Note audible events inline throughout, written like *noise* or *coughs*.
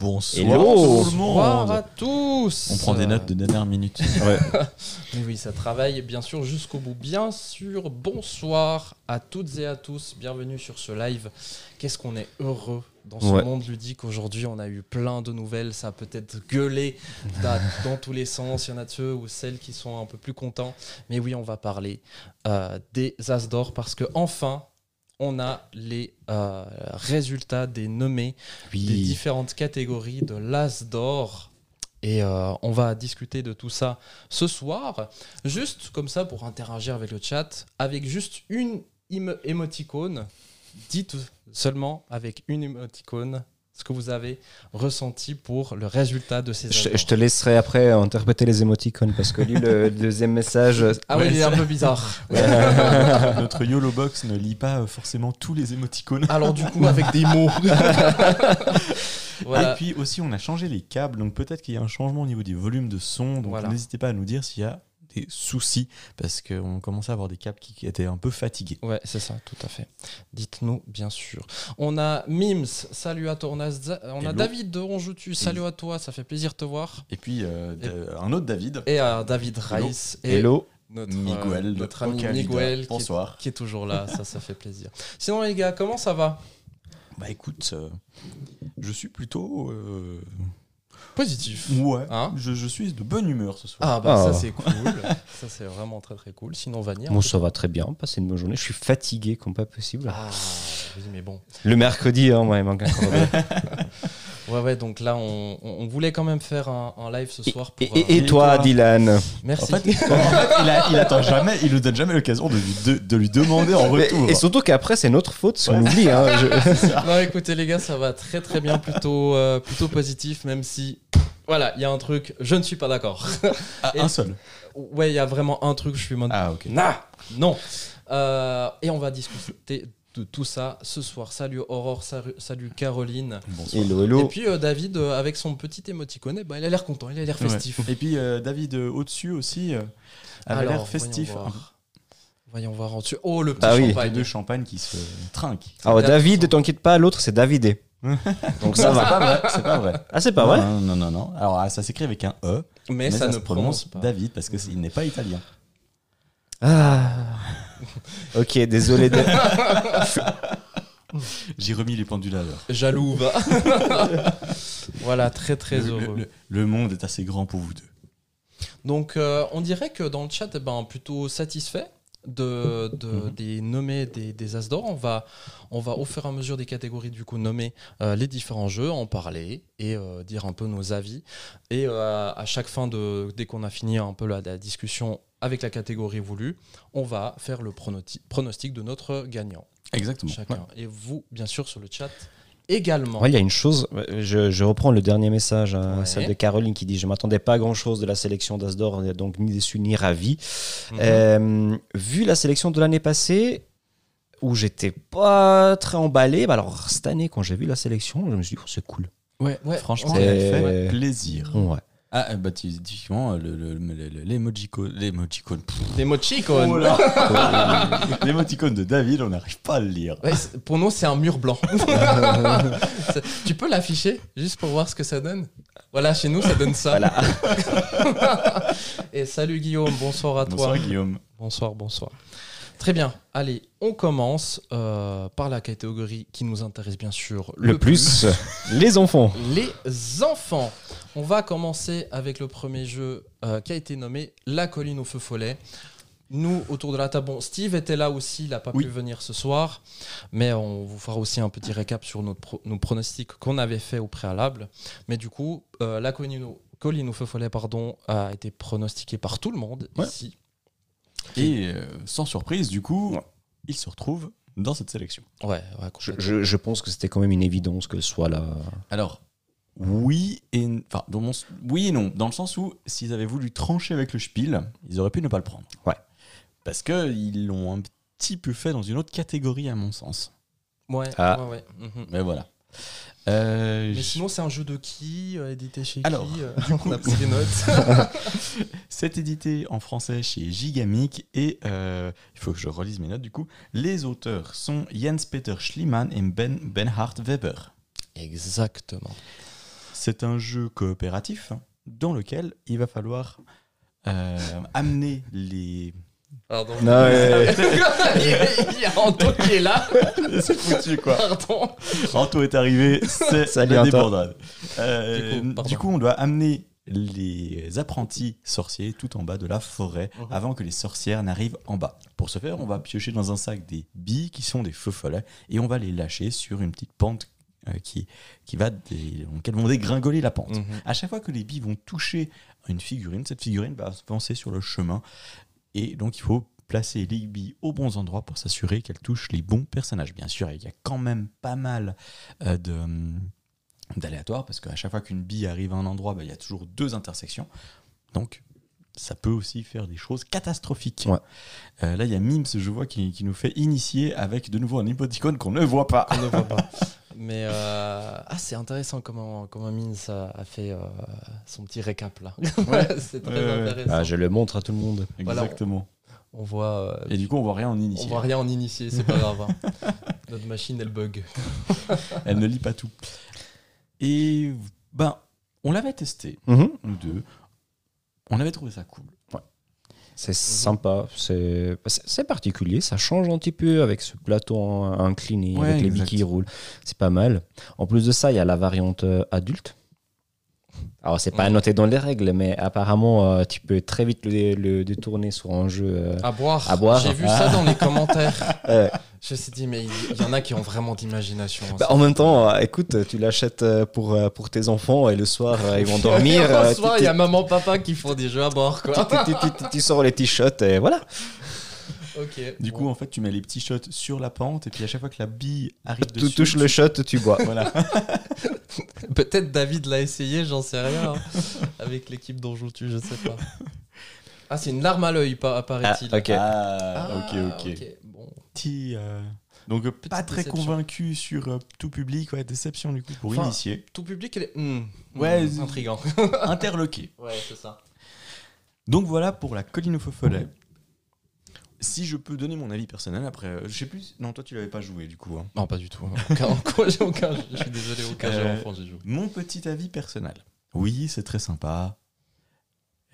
Bonsoir Hello. tout le Bonsoir monde. à tous On prend des notes de dernière minute. *laughs* *laughs* Mais oui, ça travaille bien sûr jusqu'au bout. Bien sûr, bonsoir à toutes et à tous. Bienvenue sur ce live. Qu'est-ce qu'on est heureux dans ce Ouais. monde ludique aujourd'hui. On a eu plein de nouvelles. Ça a peut-être gueulé dans, dans tous les sens. Il y en a de ceux ou celles qui sont un peu plus contents. Mais oui, on va parler euh, des As d'or parce que enfin, on a les euh, résultats des nommés des différentes catégories de l'As d'or. Et euh, on va discuter de tout ça ce soir, juste comme ça pour interagir avec le chat, avec juste une émoticône. Dites seulement avec une émoticône ce que vous avez ressenti pour le résultat de ces Je, je te laisserai après interpréter les émoticônes parce que lui, le *laughs* deuxième message. Ah oui, il est un peu bizarre. *laughs* Notre YOLO Box ne lit pas euh, forcément tous les émoticônes. Alors du coup, avec des mots. *laughs* voilà. Et puis aussi, on a changé les câbles, donc peut-être qu'il y a un changement au niveau du volume de son. Donc Voilà. n'hésitez pas à nous dire s'il y a des soucis, parce qu'on commençait à avoir des câbles qui, qui étaient un peu fatigués. Ouais, c'est ça, tout à fait. Dites-nous, bien sûr. On a Mims, salut à toi. On a, on. David de Ronjoutu, salut à toi, ça fait plaisir de te voir. Et puis euh, un autre David, Et à David Hello. Rice. Et Hello. notre, Miguel, euh, notre ami Ocalida. Miguel, qui est, qui est toujours là, ça, ça fait plaisir. Sinon, les gars, comment ça va? Bah écoute, euh, je suis plutôt. euh, Positif. ouais, Hein je, je suis de bonne humeur ce soir. Ah, bah Ah. ça, c'est cool. *laughs* ça, c'est vraiment très, très cool. Sinon, Vanilla. Moi, ça va très bien. Passer une bonne journée. Je suis fatigué comme pas possible. Ah, oui, mais bon. Le mercredi, hein, moi, il manque encore. *laughs* Ouais, ouais, donc là, on, on- on voulait quand même faire un, un live ce soir pour. et, et- euh, et toi, toi Dylan Merci. En fait, il, a- il attend jamais, il nous donne jamais l'occasion de lui, de, de lui demander en Mais- retour. Et surtout qu'après, c'est notre faute si on oublie. hein. Je- *laughs* Non, écoutez les gars, ça va très très bien, plutôt, euh, plutôt positif, même si, voilà, il y a un truc, je ne suis pas d'accord. Ah, un seul. ouais, il y a vraiment un truc, je suis mode, Ah ok. nah, non. Euh, et on va discuter de tout ça ce soir. Salut Aurore, salut, Caroline. Bonsoir. Hello, Et puis euh, David, euh, avec son petit émoticône, ben, il a l'air content, il a l'air festif. Ouais. Et puis euh, David euh, au-dessus aussi euh, Alors, l'air festif. Voyons voir. Voyons voir en dessus. Oh, le petit Ah oui. Les champagne. deux qui se trinquent. Alors, bien David, t'inquiète pas, l'autre, c'est Davidé. *laughs* Donc ça C'est va. pas vrai. C'est pas vrai. Ah, c'est pas vrai Non, non, non, non. Alors ah, ça s'écrit avec un E, Mais, ça, ne se prononce pas. David parce que c'est- il n'est pas italien. Ah. *laughs* Ok, désolé. de- *laughs* J'ai remis les pendules à l'heure. Jaloux, va. *laughs* voilà, très très Le, heureux. le- le monde est assez grand pour vous deux. Donc, euh, on dirait que dans le chat, eh ben, plutôt satisfait de, de- Mhm. des nommés des, des As d'or. On va, on va au fur et à mesure des catégories du coup nommer euh, les différents jeux, en parler et euh, dire un peu nos avis. Et euh, à chaque fin de, dès qu'on a fini un peu la, la discussion avec la catégorie voulue, on va faire le pronostic de notre gagnant. Exactement. Chacun. Et vous, bien sûr, sur le chat également. Ouais, il y a une chose, je, je reprends le dernier message, hein, Ouais. celle de Caroline qui dit Je m'attendais pas à grand chose de la sélection d'Asdor, donc ni déçu ni ravi. Mhm. Euh, vu la sélection de l'année passée, où j'étais pas très emballé, bah alors cette année, quand j'ai vu la sélection, je me suis dit Oh, C'est cool. Ouais, Ouais, franchement, ça fait plaisir. Ouais. Ah, bah, tu- typiquement, le- le- le- le-. Pff, Des mochicons. oh là. *laughs* L'émoticône de David, on n'arrive pas à le lire. Ouais, pour nous, c'est un mur blanc. *laughs* Tu peux l'afficher juste pour voir ce que ça donne? Voilà, chez nous, ça donne ça. Voilà. *laughs* Et salut Guillaume, bonsoir à Bonsoir toi. Guillaume. Bonsoir, bonsoir. Très bien. Allez, on commence euh, par la catégorie qui nous intéresse bien sûr Le, plus, *laughs* les enfants. les enfants. On va commencer avec le premier jeu euh, qui a été nommé La colline au feu follet. Nous, autour de la table, bon, Steve était là aussi, il n'a pas Oui. pu venir ce soir, mais on vous fera aussi un petit récap sur notre pro- nos pronostics qu'on avait fait au préalable. Mais du coup, euh, La colline au, colline au feu follet pardon, a été pronostiqué par tout le monde Ouais. ici. Et euh, sans surprise, du coup, il se retrouve dans cette sélection. Ouais, ouais, Je, complètement. je- je pense que c'était quand même une évidence que ce soit là. Alors, oui et, n- enfin, dans mon s- oui et non, dans le sens où s'ils avaient voulu trancher avec le Spiel, ils auraient pu ne pas le prendre. Ouais. Parce qu'ils l'ont un petit peu fait dans une autre catégorie, à mon sens. Ouais, Ah. ouais, ouais. mhm. Mais voilà. Euh, Mais sinon, c'est un jeu de qui euh, Édité chez Alors, qui euh, *laughs* Du coup, on a pris des notes. *laughs* C'est édité en français chez Gigamic et euh, il faut que je relise mes notes du coup. Les auteurs sont Jens Peter Schliemann et Ben Benhard Weber. Exactement. c'est un jeu coopératif dans lequel il va falloir euh, *laughs* amener les. Pardon. Non, ouais, *laughs* Il y a Anto qui est là. c'est foutu quoi. Pardon. Anto est arrivé, c'est Salut, la Anto. débandade. Euh, Du coup, pardon. du coup, on doit amener les apprentis sorciers tout en bas de la forêt Mhm. avant que les sorcières n'arrivent en bas. Pour ce faire, on va piocher dans un sac des billes qui sont des feux follets et on va les lâcher sur une petite pente euh, qui, qui va des, dans laquelle vont dégringoler la pente. Mhm. À chaque fois que les billes vont toucher une figurine, cette figurine va avancer sur le chemin. Et donc, il faut placer les billes aux bons endroits pour s'assurer qu'elles touchent les bons personnages. Bien sûr, il y a quand même pas mal euh, de, hum, d'aléatoires, parce qu'à chaque fois qu'une bille arrive à un endroit, bah, il y a toujours deux intersections. Donc, ça peut aussi faire des choses catastrophiques. Ouais. Euh, là, il y a Mims, je vois, qui, qui nous fait initier avec de nouveau un émoticône qu'on ne voit pas. On ne voit pas. *laughs* Mais euh, ah, c'est intéressant comment, comment Mins a, a fait euh, son petit récap là. *laughs* c'est très Ouais, ouais. intéressant. Ah, je le montre à tout le monde. Voilà, Exactement. On voit. euh, Et du coup, on voit rien en on initié. voit rien en initié, c'est pas grave. hein. *laughs* Notre machine, elle bug. *laughs* Elle ne lit pas tout. Et ben, on l'avait testé, Mhm. nous deux. On avait trouvé ça cool. C'est sympa, c'est particulier, ça change un petit peu avec ce plateau incliné, Ouais, avec les billes qui roulent. C'est pas mal. En plus de ça, il y a la variante euh, adulte. Alors, c'est pas Mhm. noté dans les règles, mais apparemment, euh, tu peux très vite le, le détourner sur un jeu. euh, À boire. À boire. J'ai vu ça dans les commentaires. *laughs* Je me suis dit, mais il y en a qui ont vraiment d'imagination. hein. bah, en même temps, euh, écoute, tu l'achètes euh, pour, euh, pour tes enfants et le soir, ils vont *laughs* dormir. Le soir, tu- il y a maman, papa qui font des jeux à quoi. tu, tu- tu- tu sors les t-shirts et voilà. ok. Du coup, en fait, tu mets les petits shots sur la pente, et puis à chaque fois que la bille arrive Tu dessus, touches le shot, tu bois. Voilà. *laughs* Peut-être David l'a essayé, j'en sais rien. hein. Avec l'équipe dont joue-tu, je sais pas. Ah, c'est une larme à l'œil, pa- apparaît-il. Ah, ok. Ah, Ah, ok, ok. Petit, euh, Donc, euh, pas très déception. convaincu sur euh, tout public, ouais, déception du coup pour Enfin, initier. Tout public, elle est. Hmm. Ouais, c'est- intriguant. *laughs* Interloqué. Ouais, c'est ça. Donc voilà pour la colline au follet. Si je peux donner mon avis personnel après, euh, je sais plus. Non, toi tu l'avais pas joué du coup. hein. Non, pas du tout. Aucun, *laughs* aucun, j'ai aucun- je suis désolé, aucun Euh, j'ai joué. Mon petit avis personnel. Oui, c'est très sympa.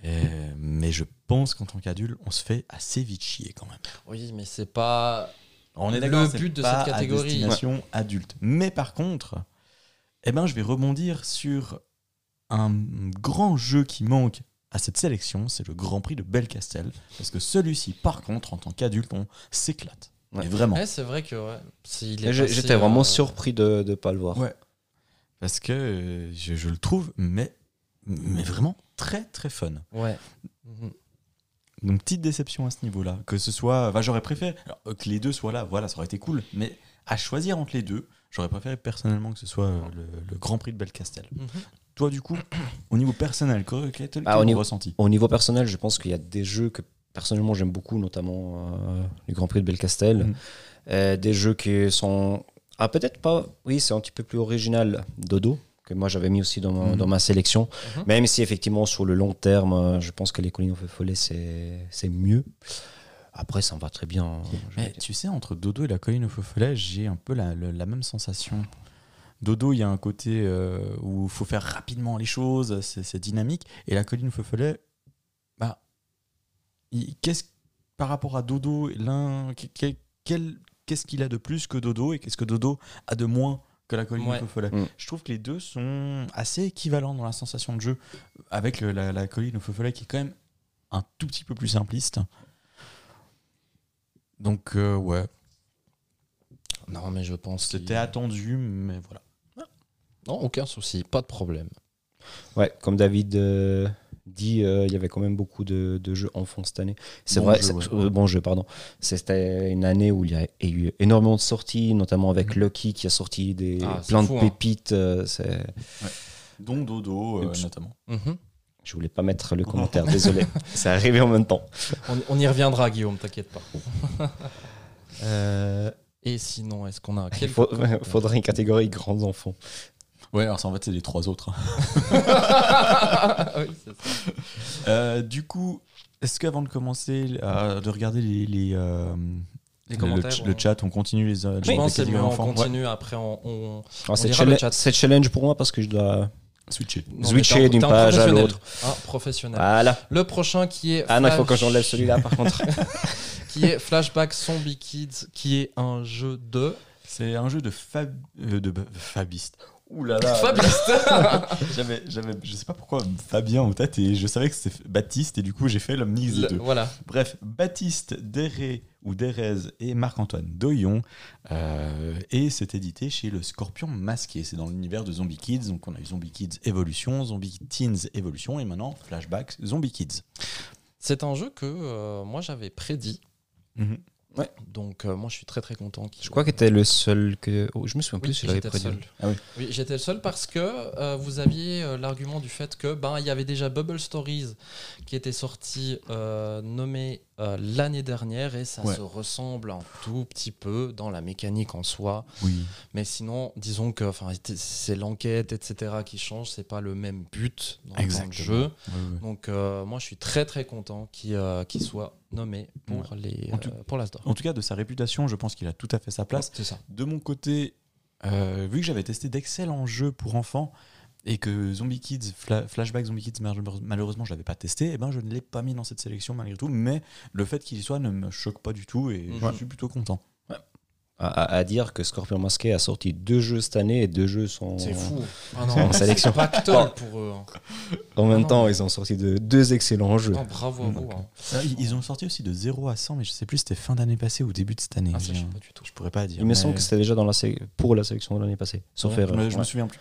Euh, mais je pense qu'en tant qu'adulte, on se fait assez vite chier quand même. Oui, mais c'est pas. On est Le but de pas cette catégorie. à destination adulte. Mais par contre, eh ben, je vais rebondir sur un grand jeu qui manque à cette sélection, c'est le Grand Prix de Belcastel. Parce que celui-ci, par contre, en tant qu'adulte, on s'éclate. Ouais. Mais vraiment. Ouais, c'est vrai que. Ouais, J'étais vraiment euh, surpris de ne pas le voir. Ouais. Parce que euh, je, je le trouve, mais, mais vraiment très très fun. Ouais. Donc petite déception à ce niveau-là. Que ce soit, enfin, j'aurais préféré alors, euh, que les deux soient là. Voilà, ça aurait été cool. Mais à choisir entre les deux, j'aurais préféré personnellement que ce soit euh, le, le Grand Prix de Belcastel. Mhm. Toi, du coup, *coughs* au niveau personnel, quel est Ah, au ton ressenti? Au niveau personnel, je pense qu'il y a des jeux que personnellement j'aime beaucoup, notamment euh, le Grand Prix de Belcastel. Euh, des jeux qui sont. Ah, peut-être pas. Oui, c'est un petit peu plus original. Dodo, que moi j'avais mis aussi dans ma, Mhm. dans ma sélection. Mhm. Même si effectivement, sur le long terme, euh, je pense que les collines au follet, c'est mieux. Après, ça me va très bien. Je Mais tu sais, entre Dodo et la colline au follet, j'ai un peu la, la même sensation. Dodo, il y a un côté euh, où il faut faire rapidement les choses, c'est dynamique. Et la colline au follet, bah, qu'est-ce par rapport à Dodo, l'un, qu'est-ce qu'il a de plus que Dodo et qu'est-ce que Dodo a de moins que la colline Ouais. au feu follet Mm. Je trouve que les deux sont assez équivalents dans la sensation de jeu, avec le- la, la colline au feu follet qui est quand même un tout petit peu plus simpliste. Donc, euh, ouais, Non, mais je pense. c'était attendu, mais voilà. Non, aucun souci, pas de problème. Ouais, comme David euh, dit, euh, il y avait quand même beaucoup de, de jeux enfants cette année. C'est Bon vrai, jeu, c'est- ouais. euh, bon jeu, pardon. C'était une année où il y a eu énormément de sorties, notamment avec Lucky qui a sorti des, Ah, plein fou, de hein. pépites. euh, c'est- Dont Dodo, euh, notamment. Mhm. Je voulais pas mettre le *laughs* commentaire, désolé. *laughs* C'est arrivé en même temps. On, on y reviendra, Guillaume, t'inquiète pas. *laughs* Euh, Et sinon, est-ce qu'on a il faut- faudrait une catégorie grands enfants. Ouais, alors ça, en fait, c'est les trois autres. *laughs* Oui, c'est ça. Euh, du coup, est-ce qu'avant de commencer à de regarder les, les, euh, Les le- commentaires, le, on- chat, on continue les, euh, Je les pense que c'est catégories moment, on enfants? Continue, après on... on- Alors, c'est, lira le challenge, chat. c'est challenge pour moi parce que je dois Switcher. Non, Switcher mais t'es un- d'une t'es un page à professionnel. l'autre. Un professionnel. Voilà. Le prochain qui est. Ah non, il faut que j'enlève celui-là par contre. *laughs* *laughs* Qui est Flashback Zombie Kids, qui est un jeu de. C'est un jeu de, fab... euh, de fabiste. Ouh là là. J'avais, j'avais, je sais pas pourquoi Fabien en tête et je savais que c'était Baptiste et du coup j'ai fait Le- deux. Voilà. Bref, Baptiste Deré ou Derez et Marc-Antoine Doyon euh, et c'est édité chez le Scorpion Masqué. C'est dans l'univers de Zombie Kids. Donc on a eu Zombie Kids Evolution, Zombie Teens Evolution et maintenant Flashback Zombie Kids. C'est un jeu que euh, moi j'avais prédit. Donc euh, moi je suis très très content. qu'il- Je crois que t'es le seul que. Oh, je me souviens Oui, plus si j'avais j'étais le prédit. seul. Ah oui. Oui, j'étais le seul parce que euh, vous aviez euh, l'argument du fait que ben il y avait déjà Bubble Stories qui était sorti euh, nommé euh, l'année dernière et ça Ouais. se ressemble un tout petit peu dans la mécanique en soi. Oui. Mais sinon, disons que c'est l'enquête etc qui change, c'est pas le même but dans, dans le jeu. Ouais, ouais. Donc euh, moi je suis très très content qu'il euh, soit nommé pour les tout- pour l'Asdor. En tout cas, de sa réputation, je pense qu'il a tout à fait sa place. Ça. De mon côté, vu que j'avais testé d'excellents jeux pour enfants et que Zombie Kids, Fla- Flashback Zombie Kids, mal- malheureusement, je l'avais pas testé, et ben je ne l'ai pas mis dans cette sélection malgré tout. Mais le fait qu'il y soit ne me choque pas du tout et Ouais. je suis plutôt content. À, à- à dire que Scorpion Masqué a sorti deux jeux cette année et deux jeux sont. C'est fou. Ah C'est en non, sélection. pour eux. hein. En même Non, temps, ils ont sorti de, deux excellents jeux. Non, bravo à vous. Donc, hein. Euh, ils- Ils ont sorti aussi de 0 à 100, mais je sais plus si c'était fin d'année passée ou début de cette année. Ah, ça, je sais pas du tout. je pourrais pas dire. Il me mais- semble que c'était déjà dans la sé- pour la sélection de l'année passée. Sauf Ouais, je erreur. me- je me Ouais. souviens plus.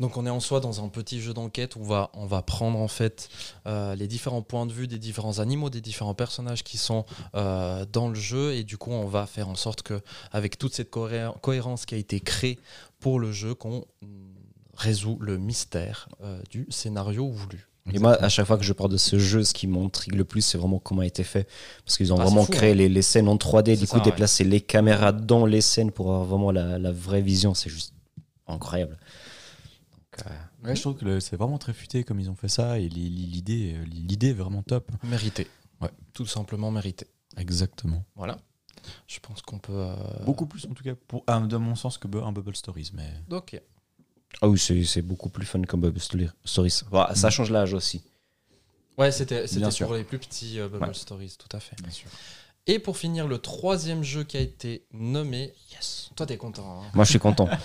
Donc on est en soi dans un petit jeu d'enquête où on va, on va prendre en fait euh, les différents points de vue des différents animaux, des différents personnages qui sont euh, dans le jeu et du coup on va faire en sorte que avec toute cette cohé- cohérence qui a été créée pour le jeu qu'on résout le mystère euh, du scénario voulu. Et moi, à chaque fois que je parle de ce jeu, ce qui m'intrigue le plus, c'est vraiment comment a été fait. Parce qu'ils ont Ah, vraiment fou, créé hein. les, les scènes en 3D, C'est du coup, ouais. déplacer les caméras dans les scènes pour avoir vraiment la, la vraie vision. C'est juste incroyable. Euh, Ouais, je trouve que c'est vraiment très futé comme ils ont fait ça et li- li- l'idée, euh, l'idée est vraiment top. Mérité. Ouais. Tout simplement mérité. Exactement. Voilà. Je pense qu'on peut. euh, Beaucoup plus en tout cas, pour, de mon sens, que un Bubble Stories. Mais Ok. Ah oui, c'est beaucoup plus fun comme Bubble Stories. Ça Mm. change l'âge aussi. Ouais, c'était c'était Bien sûr. pour les plus petits euh, Bubble Ouais. Stories, tout à fait. bien sûr. Et pour finir, le troisième jeu qui a été nommé. Yes. Toi, t'es content. hein Moi, je suis content. *laughs*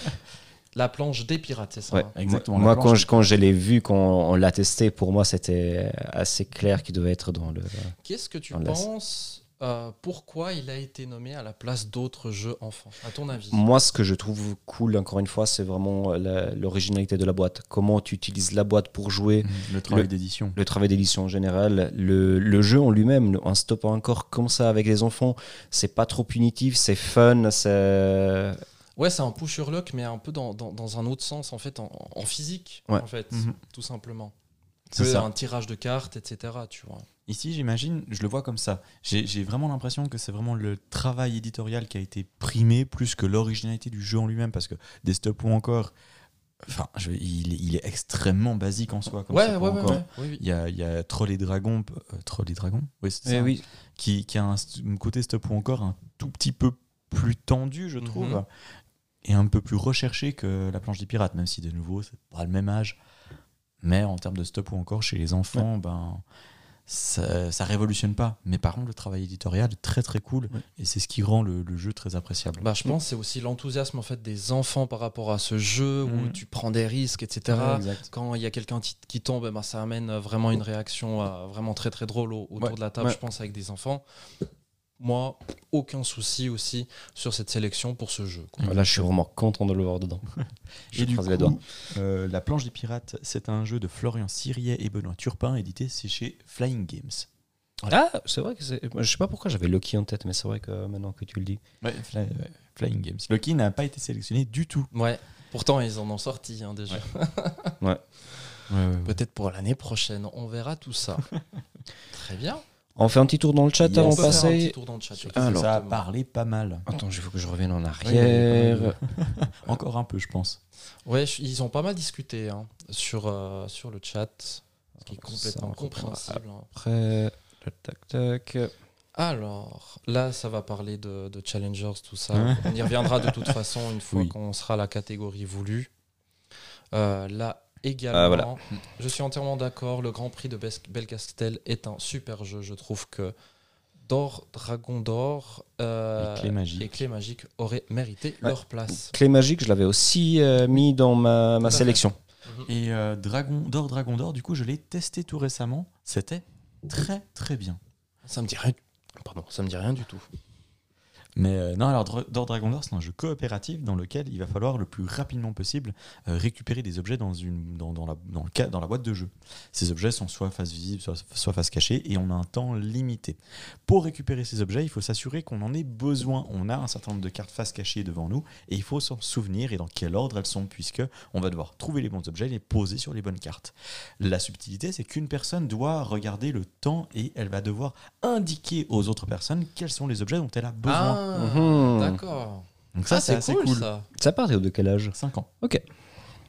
La planche des pirates, c'est ça Ouais. hein Exactement. Moi, quand je, quand je l'ai vu, quand on l'a testé, pour moi, c'était assez clair qu'il devait être dans le. Qu'est-ce que tu penses euh, Pourquoi il a été nommé à la place d'autres jeux enfants, à ton avis? Moi, ce que je trouve cool, encore une fois, c'est vraiment la- l'originalité de la boîte. Comment tu utilises la boîte pour jouer, le travail d'édition. le travail d'édition en général, le, le jeu en lui-même, un stop encore comme ça avec les enfants, c'est pas trop punitif, c'est fun, c'est. Ouais, c'est un push your luck, mais un peu dans, dans, dans un autre sens, en fait, en, en physique, Ouais. en fait, Mhm. tout simplement. C'est ça. un tirage de cartes, etc. Tu vois. Ici, j'imagine, je le vois comme ça. J'ai j'ai vraiment l'impression que c'est vraiment le travail éditorial qui a été primé plus que l'originalité du jeu en lui-même, parce que des stop ou encore, enfin, je il, est- il est extrêmement basique en soi. Comme Ouais, ouais, ou ouais. Oui. Il y a, il y a Troll et Dragon, euh, Troll et Dragon, oui, c'est ça, Eh oui. qui, qui a un, st- un côté stop ou encore un tout petit peu plus tendu, je Mhm. trouve, et un peu plus recherché que la planche des pirates, même si de nouveau, c'est pas le même âge. Mais en termes de stop ou encore chez les enfants, ben ça, ça révolutionne pas. Mais par contre, le travail éditorial est très très cool Ouais. et c'est ce qui rend le, le jeu très appréciable. Bah, je pense que c'est aussi l'enthousiasme en fait des enfants par rapport à ce jeu où Mhm. tu prends des risques, etc. Ouais. Quand il y a quelqu'un qui, tombe, ben, ça amène vraiment une réaction euh, vraiment très très drôle au- autour Ouais, de la table, ouais. je pense, avec des enfants. Moi, aucun souci aussi sur cette sélection pour ce jeu. quoi. Là, je suis vraiment content de le voir dedans. *laughs* Je Et du coup, les doigts. euh, La planche des pirates, c'est un jeu de Florian Siriet et Benoît Turpin, édité c'est chez Flying Games. Ah, c'est vrai que c'est. Je sais pas pourquoi j'avais Lucky en tête, mais c'est vrai que maintenant que tu le dis. Ouais, Fly- ouais, Flying Games. Lucky n'a pas été sélectionné du tout. Ouais. Pourtant, ils en ont sorti hein, déjà. *laughs* Peut-être pour l'année prochaine, on verra tout ça. *laughs* Très bien. On fait un petit tour dans le chat Yes. avant de peut faire un petit passer. tour dans le chat. Alors. ça a parlé pas mal. Attends, il faut que je revienne en arrière. *laughs* *laughs* Encore un peu, je pense. Ouais, je- ils ont pas mal discuté hein, sur, euh, sur le chat, ce qui est complètement compréhensible. hein. Après, le tac tac. Alors, là, ça va parler de, de Challengers, tout ça. Ouais. On y reviendra de toute *laughs* façon une fois Oui. qu'on sera à la catégorie voulue. Euh, là, également. Ah, voilà. Je suis entièrement d'accord. Le Grand Prix de Bes- Belcastel est un super jeu. Je trouve que D'Or, Dragon d'Or euh, Et Clé Magique. et Clé Magique auraient mérité Ouais. leur place. Clé magique, je l'avais aussi euh, mis dans ma, sélection. Et euh, Dragon d'or, Dragon d'or, du coup, je l'ai testé tout récemment. C'était très très bien. Ça me dit rien. Pardon, ça me dit rien du tout. Mais euh, non, alors d'or, Dragon c'est un jeu coopératif dans lequel il va falloir le plus rapidement possible euh, récupérer des objets dans, une, dans, la, dans, le dans la boîte de jeu. Ces objets sont soit face visible, soit, face cachée, et on a un temps limité. Pour récupérer ces objets, il faut s'assurer qu'on en ait besoin. On a un certain nombre de cartes face cachée devant nous, et il faut s'en souvenir et dans quel ordre elles sont, puisque on va devoir trouver les bons objets et les poser sur les bonnes cartes. La subtilité, c'est qu'une personne doit regarder le temps et elle va devoir indiquer aux autres personnes quels sont les objets dont elle a besoin. Ah, Mhm. d'accord. Donc ça, Ah, c'est assez cool. ça. Ça part de quel âge 5 ans. Ok.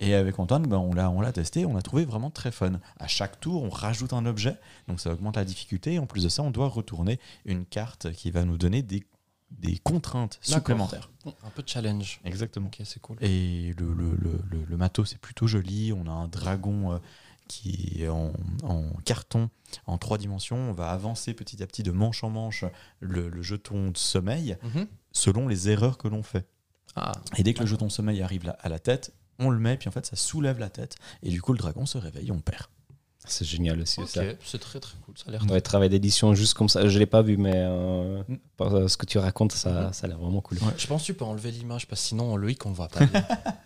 Et avec Antoine, ben, on l'a on l'a testé, on l'a trouvé vraiment très fun. À chaque tour, on rajoute un objet, donc ça augmente la difficulté. Et en plus de ça, on doit retourner une carte qui va nous donner des, des contraintes D'accord. supplémentaires. Un peu de challenge. Exactement. Ok, c'est cool. Et le, le, le, le- le matos, c'est plutôt joli. On a un dragon euh, qui est en, en carton, en trois dimensions. On va avancer petit à petit de manche en manche le, le jeton de sommeil Mhm. selon les erreurs que l'on fait. Ah, Et dès que le jeton de sommeil arrive à la tête, on le met, puis en fait, ça soulève la tête. Et du coup, le dragon se réveille, on perd. C'est génial aussi ça. c'est très très cool. Ça a l'air Ouais, travail d'édition juste comme ça. Je l'ai pas vu, mais euh, Mm. par euh, ce que tu racontes, ça, Mhm. ça a l'air vraiment cool. Je pense que tu peux enlever l'image parce que sinon Loïc on le voit pas bien. *laughs*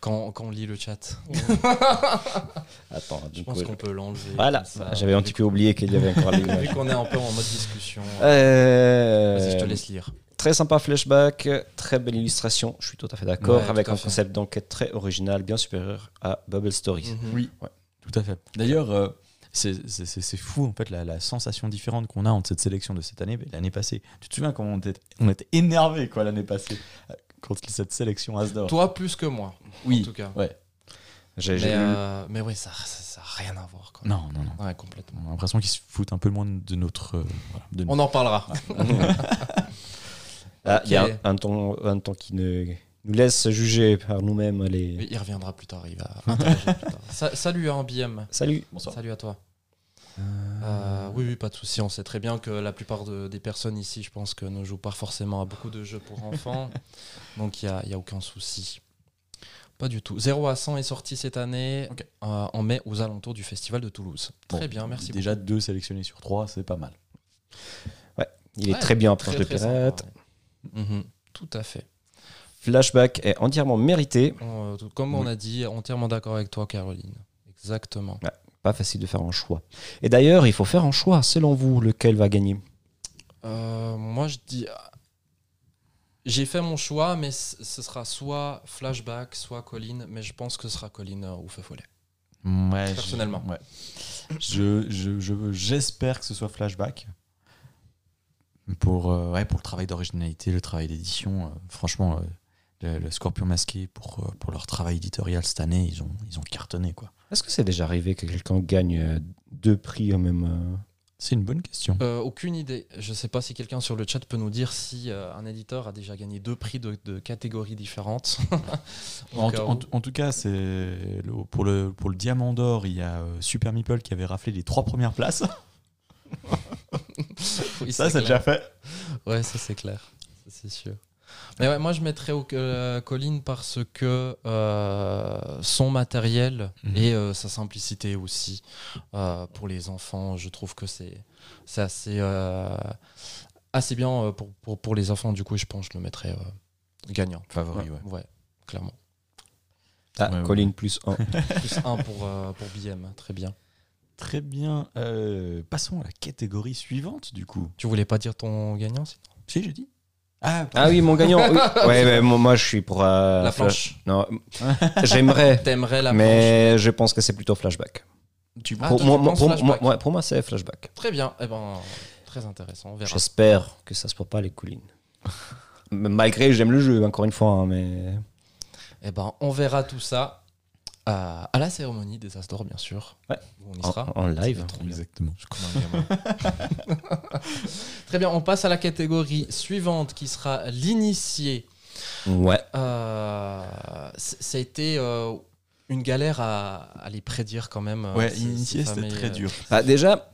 quand, quand on lit le chat. *laughs* Attends, Je pense qu'on peut l'enlever. Voilà, j'avais un petit peu oublié qu'il y avait encore Vu l'image. qu'on est un peu en mode discussion. Euh, Vas-y, je te laisse lire. Très sympa flashback, très belle illustration, je suis tout à fait d'accord, Ouais, avec un fait. concept d'enquête très original, bien supérieur à Bubble Stories. Mhm. Oui, tout à fait. D'ailleurs, euh, c'est- fou, en fait, la, la sensation différente qu'on a entre cette sélection de cette année et l'année passée. Tu te souviens comment on était, on était énervé quoi l'année passée? Contre cette sélection Asdor Toi plus que moi, Oui, en tout cas. ouais. J'ai Mais, j'ai lu- euh, mais oui, ça n'a ça, a rien à voir. Quoi. Non, non, non. Ouais, complètement. On a l'impression qu'ils se foutent un peu moins de notre. euh, voilà, de nous. On en parlera. *laughs* Ah, il y a un, un temps, un temps qui ne, nous laisse juger par nous-mêmes les. Il reviendra plus tard. Il va interagir plus tard. Sa- salut à BM. Salut Bonsoir. Salut à toi. Euh, oui, oui, pas de souci. On sait très bien que la plupart de- des personnes ici, je pense que ne jouent pas forcément à beaucoup de jeux pour enfants. *laughs* Donc il n'y a, il y a aucun souci. Pas du tout. 0 à 100 est sorti cette année euh, en mai aux alentours du festival de Toulouse. Très bien, merci Déjà deux sélectionnés sur trois, c'est pas mal. Il est Ouais, très bien en beaucoup. planche de Très, très pirate. ouais. Mhm, tout à fait. Flashback est entièrement mérité. Tout- comme on Oui. a dit, entièrement d'accord avec toi, Caroline. Exactement. Pas facile de faire un choix. Et d'ailleurs, il faut faire un choix. Selon vous, lequel va gagner? Euh, moi, je dis. J'ai fait mon choix, mais ce sera soit Flashback, soit Colline, mais je pense que ce sera Colline euh, ou Feu Follet. Ouais, Personnellement. je- ouais. Je- je- je- J'espère que ce soit Flashback. Pour, euh, ouais, pour le travail d'originalité, le travail d'édition, euh, franchement, euh, le, le Scorpion Masqué, pour, euh, pour leur travail éditorial cette année, ils ont, ils ont cartonné. quoi. Est-ce que c'est déjà arrivé que quelqu'un gagne euh, deux prix en même. euh, C'est une bonne question. Euh, aucune idée. Je ne sais pas si quelqu'un sur le chat peut nous dire si euh, un éditeur a déjà gagné deux prix de, de catégories différentes. *laughs* En, tout cas, c'est le- pour, le, pour le Diamant d'Or, il y a euh, Super Meeple qui avait raflé les trois premières places. *laughs* Oui, Ça, c'est c'est déjà fait. Ouais, ça c'est clair, Ça, c'est sûr. Mais ouais, moi je mettrais au, euh, Colline parce que euh, son matériel Mhm. et euh, sa simplicité aussi euh, pour les enfants, je trouve que c'est assez euh, assez bien pour, pour, pour les enfants. Du coup, je pense que je le mettrais euh, gagnant. Favori, ouais. ouais. clairement. Ah, Ouais, ouais. Colline plus 1. *laughs* Plus un pour euh, pour BM, très bien. Très bien. Euh, passons à la catégorie suivante, du coup. Tu voulais pas dire ton gagnant sinon? Si, j'ai dit. Ah, Ah oui, mon gagnant. oui. *laughs* Ouais, mais moi, moi, je suis pour. euh, La Flash- planche. Non, *laughs* j'aimerais, T'aimerais la planche. mais je pense que c'est plutôt flashback. tu Ah, pour, toi, tu moi, pour, flashback. moi- ouais, pour moi, c'est flashback. Très bien. Eh ben très intéressant. J'espère que ça se peut pas les collines. *laughs* Malgré, j'aime le jeu, encore une fois, hein, mais. Eh ben, on verra tout ça à, à la cérémonie des As d'Or, bien sûr. Ouais. Où on y En, sera. en live. Bien. Exactement. Je un. *laughs* Très bien, on passe à la catégorie suivante qui sera l'initié. Ouais. Euh, ça a été euh, une galère à, à les prédire quand même. euh, Ouais, initié, c'était très euh, dur. Bah, déjà,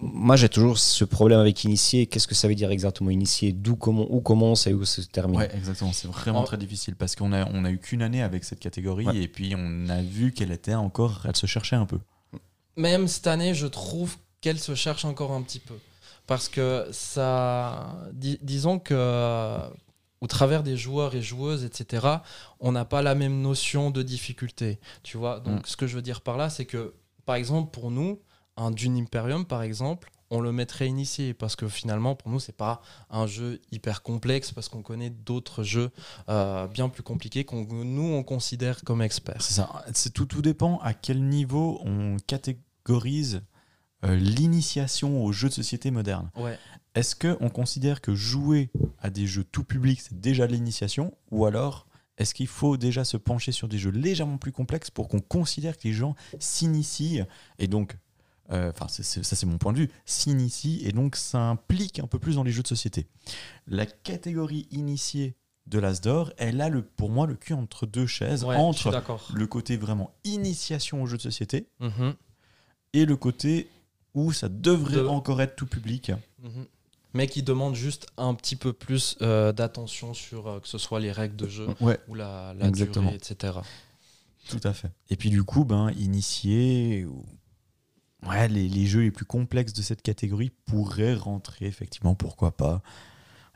moi j'ai toujours ce problème avec initié. Qu'est-ce que ça veut dire exactement initié D'où comment, où commence et où se termine? Ouais, exactement. C'est vraiment En- très difficile parce qu'on a, on a eu qu'une année avec cette catégorie Ouais. et puis on a vu qu'elle était encore, elle se cherchait un peu. Même cette année, je trouve qu'elle se cherche encore un petit peu. Parce que ça. dis- disons que. Au travers des joueurs et joueuses, etc., on n'a pas la même notion de difficulté. Tu vois Donc, Mm. ce que je veux dire par là, c'est que, par exemple, pour nous, un Dune Imperium, par exemple, on le mettrait initié parce que finalement, pour nous, c'est pas un jeu hyper complexe parce qu'on connaît d'autres jeux euh, bien plus compliqués qu'on nous on considère comme experts. C'est ça. C'est tout, tout dépend à quel niveau on catégorise euh, l'initiation aux jeux de société modernes. Ouais. Est-ce qu'on considère que jouer à des jeux tout public, c'est déjà l'initiation Ou alors, est-ce qu'il faut déjà se pencher sur des jeux légèrement plus complexes pour qu'on considère que les gens s'initient et donc, euh, enfin, ça c'est mon point de vue, s'initient et donc ça implique un peu plus dans les jeux de société La catégorie initiée de l'Asdor, elle a le, pour moi le cul entre deux chaises, Ouais, entre le côté vraiment initiation aux jeux de société Mhm. et le côté où ça devrait De- encore être tout public. Mhm. Mais qui demande juste un petit peu plus euh, d'attention sur euh, que ce soit les règles de jeu Ouais, ou la, la durée, etc. tout à fait. Et puis du coup, ben, initier, ou- ouais, les, les jeux les plus complexes de cette catégorie pourraient rentrer, effectivement, pourquoi pas.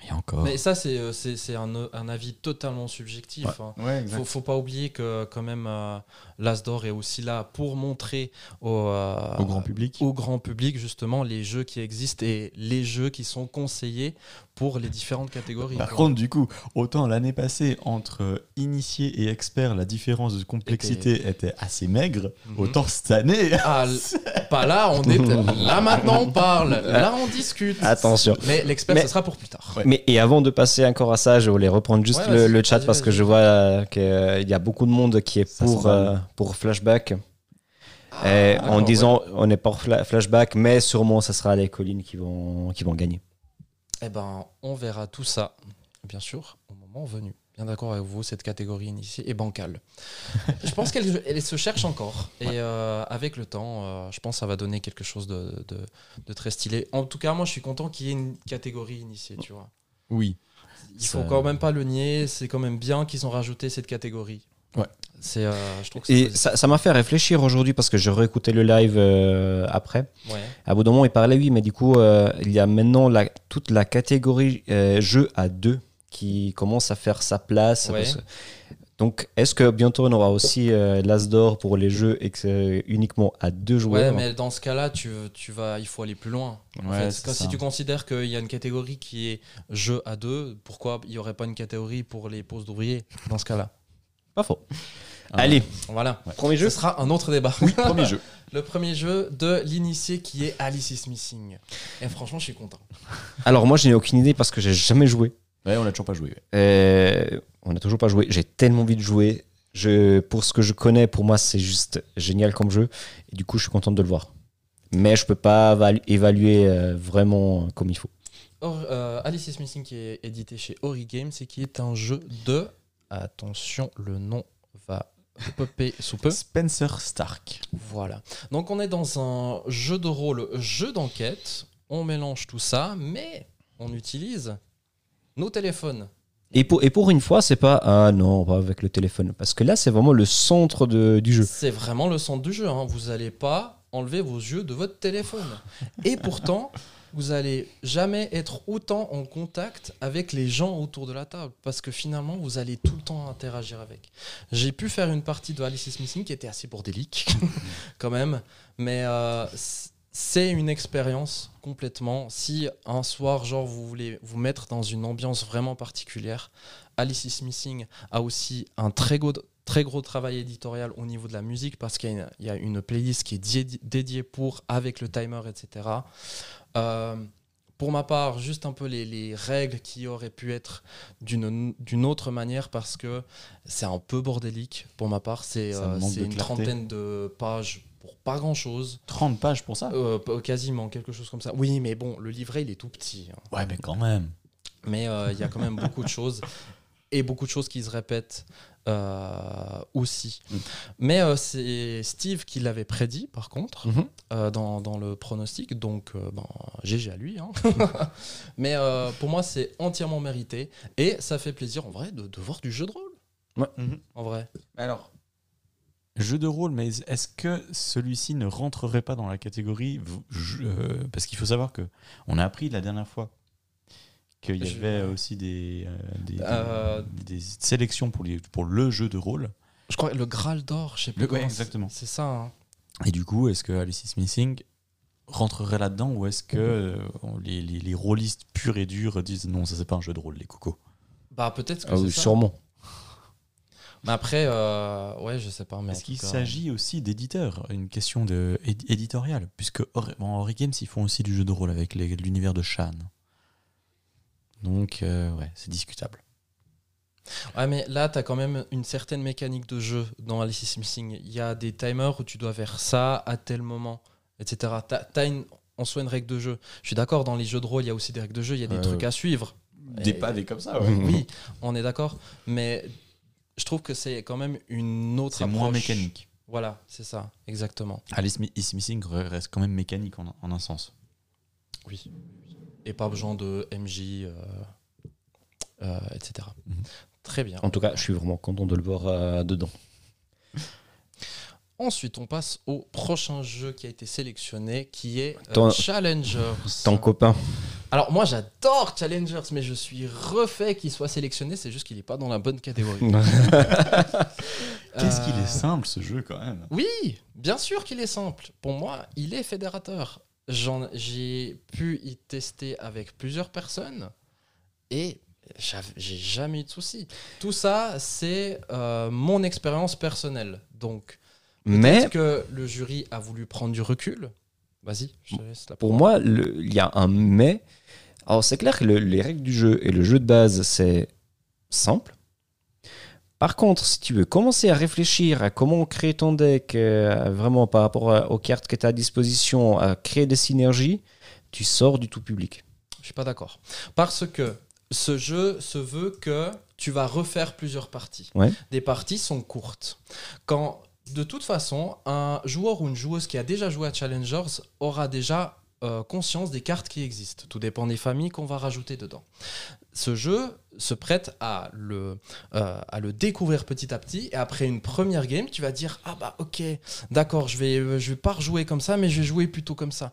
Et encore. Mais ça, c'est euh, c'est- c'est un, un avis totalement subjectif. hein. Ouais, Faut, faut pas oublier que quand même euh, l'Asdor est aussi là pour montrer au, euh, Au grand public. au grand public justement les jeux qui existent et les jeux qui sont conseillés pour les différentes catégories. Par quoi. contre, du coup, autant l'année passée, entre euh, initié et expert, la différence de complexité était, assez maigre, Mhm. autant cette année. Ah, *laughs* pas là, on est là maintenant on parle, là on discute. Attention. Mais l'expert Mais- ce sera pour plus tard. Ouais. Mais et avant de passer encore à ça, je voulais reprendre juste Ouais, le, chat vas-y, parce que je vois euh, qu'il y a beaucoup de monde qui est Ça pour, euh, pour Flashback. Ah, en disant on est pour fla- Flashback, mais sûrement ça sera les collines qui vont, qui vont gagner. Eh ben, on verra tout ça, bien sûr, au moment venu. Bien d'accord avec vous, cette catégorie initiée est bancale. je pense qu'elle elle se cherche encore. Et euh, avec le temps, euh, je pense que ça va donner quelque chose de, de- de très stylé. En tout cas, moi, je suis content qu'il y ait une catégorie initiée, tu vois. Oui. Il Ça- faut quand même pas le nier, c'est quand même bien qu'ils ont rajouté cette catégorie. Ouais. C'est, euh, je trouve que c'est Et ça ça m'a fait réfléchir aujourd'hui parce que j'ai réécouté le live euh, après. Ouais. À bout d'un moment, il parlait, oui, mais du coup, euh, il y a maintenant la, toute la catégorie euh, jeu à deux qui commence à faire sa place. Ouais. Parce Donc, est-ce que bientôt on aura aussi euh, l'As d'or pour les jeux ex- uniquement à deux Ouais, joueurs mais dans ce cas-là, tu, tu vas, il faut aller plus loin. En Ouais, fait, c'est quand- si ça. tu considères qu'il y a une catégorie qui est jeu à deux, pourquoi il n'y aurait pas une catégorie pour les postes d'ouvriers dans ce cas-là? Pas faux. Ah. Allez, Voilà. premier Ce jeu. sera un autre débat. Oui, premier jeu. *laughs* Le premier jeu de l'initié qui est Alice is Missing. Et franchement, je suis content. Alors, moi, je n'ai aucune idée parce que j'ai jamais joué. Ouais, on l'a toujours pas joué. ouais. Euh, on n'a toujours pas joué. J'ai tellement envie de jouer. Je, pour ce que je connais, pour moi, c'est juste génial comme jeu. Et du coup, je suis content de le voir. Mais je peux pas valu- évaluer euh, vraiment comme il faut. Or- euh, Alice is Missing qui est édité chez Ori Games et qui est un jeu de. Attention, le nom va popper sous peu. Spencer Stark. Voilà. Donc on est dans un jeu de rôle, jeu d'enquête. On mélange tout ça, mais on utilise nos téléphones. Et pour, et pour une fois, c'est pas ah non, pas avec le téléphone. Parce que là, c'est vraiment le centre de- du jeu. C'est vraiment le centre du jeu. hein. Vous n'allez pas enlever vos yeux de votre téléphone. Et pourtant, vous allez jamais être autant en contact avec les gens autour de la table. Parce que finalement, vous allez tout le temps interagir avec. J'ai pu faire une partie de Alice is Missing qui était assez bordélique, *laughs* quand même. Mais euh, c'est une expérience complètement. Si un soir, genre, vous voulez vous mettre dans une ambiance vraiment particulière, Alice is Missing a aussi un très gros, travail éditorial au niveau de la musique parce qu'il y a une, playlist qui est dié- dédiée pour, avec le timer, etc. Euh, pour ma part, juste un peu les, les règles qui auraient pu être d'une autre manière parce que c'est un peu bordélique pour ma part. C'est euh, une clarté. trentaine de pages pour pas grand chose. 30 pages pour ça Euh, quasiment, quelque chose comme ça. Oui, mais bon, le livret, il est tout petit. hein. Ouais, mais quand même. Mais il y a quand même beaucoup de choses et beaucoup de choses qui se répètent euh, aussi. Mm. Mais euh, c'est Steve qui l'avait prédit, par contre, Mhm. euh, dans, dans le pronostic. Donc, euh, ben, GG à lui. hein. *laughs* Mais euh, pour moi, c'est entièrement mérité. Et ça fait plaisir, en vrai, de, de voir du jeu de rôle. Mhm. En vrai. Alors, jeu de rôle, mais est-ce que celui-ci ne rentrerait pas dans la catégorie je- euh, Parce qu'il faut savoir que on a appris la dernière fois qu'il y Je- avait aussi des, euh, des, Euh, des- des sélections pour, les, pour le jeu de rôle. Je crois que le Graal d'or, je sais plus ouais, exactement. C'est ça. hein. Et du coup, est-ce que Alice is Missing rentrerait là-dedans ou est-ce que euh, les, les, les rôlistes purs et durs disent non, ça c'est pas un jeu de rôle, les cocos? Bah, peut-être que Ah c'est oui, ça. sûrement. Mais après, euh, ouais, je sais pas. Est-ce qu'il cas- s'agit aussi d'éditeurs? Une question de, édi- éditoriale Puisque Ori- bon, Ori Games, ils font aussi du jeu de rôle avec l'univers de Shan. Donc, euh, ouais, c'est discutable. Ouais, mais là, tu as quand même une certaine mécanique de jeu dans Alice is Missing. Il y a des timers où tu dois faire ça à tel moment, etc. Tu as, une, en soi une règle de jeu. Je suis d'accord, dans les jeux de rôle, il y a aussi des règles de jeu, il y a des Ouais, trucs ouais. à suivre. Des Et- pavés comme ça, Oui, *laughs* on est d'accord. Mais je trouve que c'est quand même une autre C'est moins approche. mécanique. Voilà, c'est ça, exactement. Alice is Missing reste quand même mécanique en, en un sens. Oui. Et pas besoin de MJ, euh, euh, etc. Mhm. Très bien. En tout cas, je suis vraiment content de le voir euh, dedans. Ensuite, on passe au prochain jeu qui a été sélectionné, qui est euh, Ton- Challengers. Ton copain. Alors moi, j'adore Challengers, mais je suis refait qu'il soit sélectionné. C'est juste qu'il n'est pas dans la bonne catégorie. *laughs* *laughs* Qu'est-ce qu'il Euh, est simple ce jeu quand même Oui, bien sûr qu'il est simple. Pour moi, il est fédérateur. J'ai pu y tester avec plusieurs personnes et j'ai jamais eu de soucis. Tout ça, c'est euh, mon expérience personnelle. Donc, Mais Est-ce que le jury a voulu prendre du recul Vas-y, je te laisse la pour moi, le- il y a un mais. Alors, c'est clair que le- les règles du jeu et le jeu de base, c'est simple. Par contre, si tu veux commencer à réfléchir à comment créer ton deck, euh, vraiment par rapport aux cartes que tu as à disposition, à créer des synergies, tu sors du tout public. Je suis pas d'accord. Parce que ce jeu se veut que tu vas refaire plusieurs parties. Ouais. Des parties sont courtes. Quand, de toute façon, un joueur ou une joueuse qui a déjà joué à Challengers aura déjà euh, conscience des cartes qui existent. Tout dépend des familles qu'on va rajouter dedans. Ce jeu se prête à le, euh, à le découvrir petit à petit. Et après une première game, tu vas dire Ah bah ok, d'accord, je vais, je vais pas rejouer comme ça, mais je vais jouer plutôt comme ça.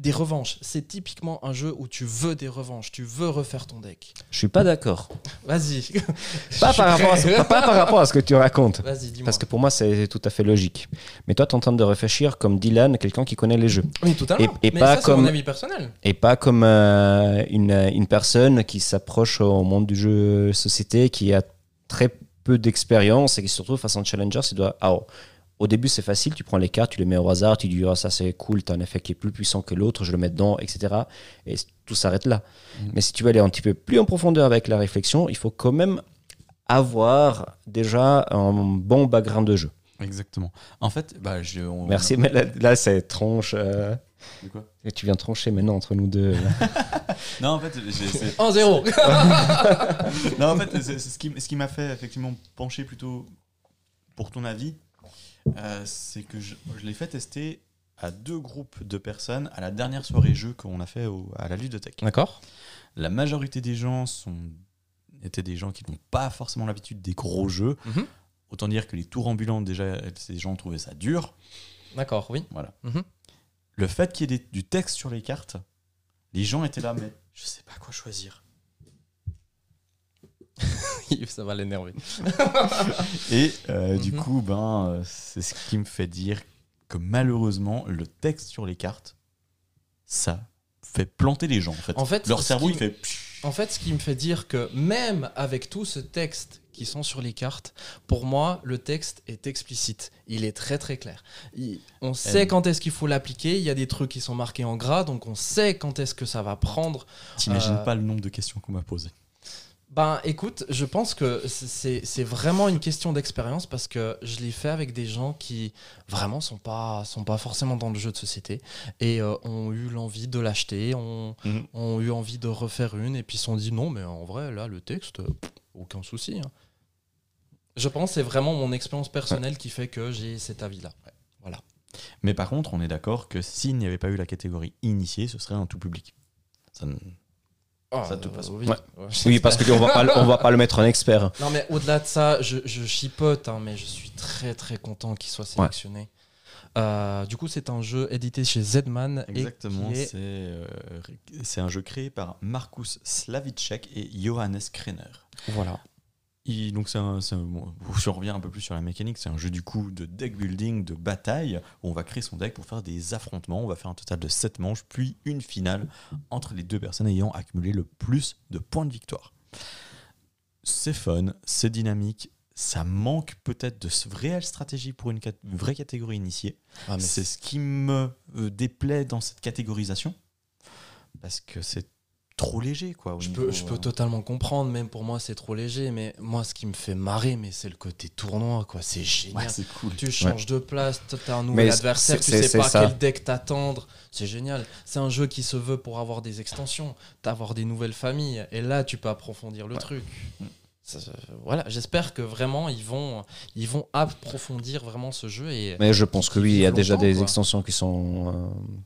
Des revanches, c'est typiquement un jeu où tu veux des revanches, tu veux refaire ton deck. Je suis pas d'accord. Vas-y. *laughs* Pas, par rapport à ce- prêt. pas- pas par rapport à ce que tu racontes. Vas-y, dis-moi. Parce que pour moi, c'est tout à fait logique. Mais toi, tu es en train de réfléchir comme Dylan, quelqu'un qui connaît les jeux. Oui, totalement. et- et Mais pas ça, c'est mon comme- avis personnel. Et pas comme euh, une, une personne qui s'approche au monde du jeu société, qui a très peu d'expérience et qui se retrouve face à un challenger. Il doit, au début, c'est facile, tu prends les cartes, tu les mets au hasard, tu dis, Ah, ça c'est cool, tu as un effet qui est plus puissant que l'autre, je le mets dedans, etc. Et tout s'arrête là. Mhm. Mais si tu veux aller un petit peu plus en profondeur avec la réflexion, il faut quand même avoir déjà un bon background de jeu. Exactement. En fait, bah, je, on- Merci, mais là, là, c'est tronche. euh, De quoi? Et tu viens trancher maintenant entre nous deux. *laughs* Non, en fait, j'ai- c'est- 1-0. *laughs* non, en fait, c'est- c'est ce qui, ce qui m'a fait effectivement pencher plutôt pour ton avis, euh, c'est que je, je l'ai fait tester à deux groupes de personnes à la dernière soirée jeu qu'on a fait au- à la ludothèque. D'accord. La majorité des gens sont, étaient des gens qui n'ont pas forcément l'habitude des gros jeux. Mhm. Autant dire que les tours ambulants, déjà, ces gens trouvaient ça dur. D'accord, oui. Voilà. Mhm. Le fait qu'il y ait des- du texte sur les cartes, les gens étaient là, mais je sais pas quoi choisir. *laughs* Ça va l'énerver. *laughs* Et euh, du Mhm. coup, ben, euh, c'est ce qui me fait dire que malheureusement, le texte sur les cartes, ça fait planter les gens. En fait, En fait, leur ce cerveau, qui- il fait. En fait, ce qui me fait dire que même avec tout ce texte qui sont sur les cartes, pour moi, le texte est explicite. Il est très très clair. Il- on sait Euh. quand est-ce qu'il faut l'appliquer. Il y a des trucs qui sont marqués en gras, donc on sait quand est-ce que ça va prendre. T'imagines Euh, pas le nombre de questions qu'on m'a posées. Ben écoute, je pense que c'est vraiment une question d'expérience parce que je l'ai fait avec des gens qui vraiment sont pas, sont pas forcément dans le jeu de société et euh, ont eu l'envie de l'acheter, ont, Mhm. ont eu envie de refaire une et puis se sont dit non mais en vrai là le texte, pff, aucun souci. hein. Je pense que c'est vraiment mon expérience personnelle qui fait que j'ai cet avis-là. Voilà. Mais par contre, on est d'accord que s'il n'y avait pas eu la catégorie initiée, ce serait un tout public. Ça ne- Ça, de toute façon. oui. Ouais. Ouais, Oui, parce qu'on va pas, on va pas le mettre en expert. Non, mais au-delà de ça, je, je chipote, hein, mais je suis très très content qu'il soit sélectionné. Euh, du coup, c'est un jeu édité chez Zedman. Exactement, c'est euh, c'est un jeu créé par Markus Slavicek et Johannes Krenner. Voilà. Il- donc c'est un, un- bon, *laughs* si on revient un peu plus sur la mécanique, c'est un jeu du coup de deck building, de bataille, où on va créer son deck pour faire des affrontements. On va faire un total de 7 manches, puis une finale entre les deux personnes ayant accumulé le plus de points de victoire. C'est fun, c'est dynamique, ça manque peut-être de réelle stratégie pour une, cat- une vraie catégorie initiée. Ah, C'est ce qui me euh, déplaît dans cette catégorisation, parce que c'est trop léger quoi. Je peux, je peux euh, totalement comprendre, même pour moi c'est trop léger, mais moi ce qui me fait marrer, mais c'est le côté tournoi, quoi. C'est génial. Ouais, c'est cool. tu changes de place, t'as un nouvel Mais adversaire, tu sais pas ça. quel deck t'attendre. C'est génial. C'est un jeu qui se veut pour avoir des extensions, d'avoir des nouvelles familles, et là tu peux approfondir le truc. Mm. Ça, voilà, j'espère que vraiment ils vont, ils vont approfondir vraiment ce jeu et Mais je pense que oui, il y a déjà des quoi. extensions qui sont euh,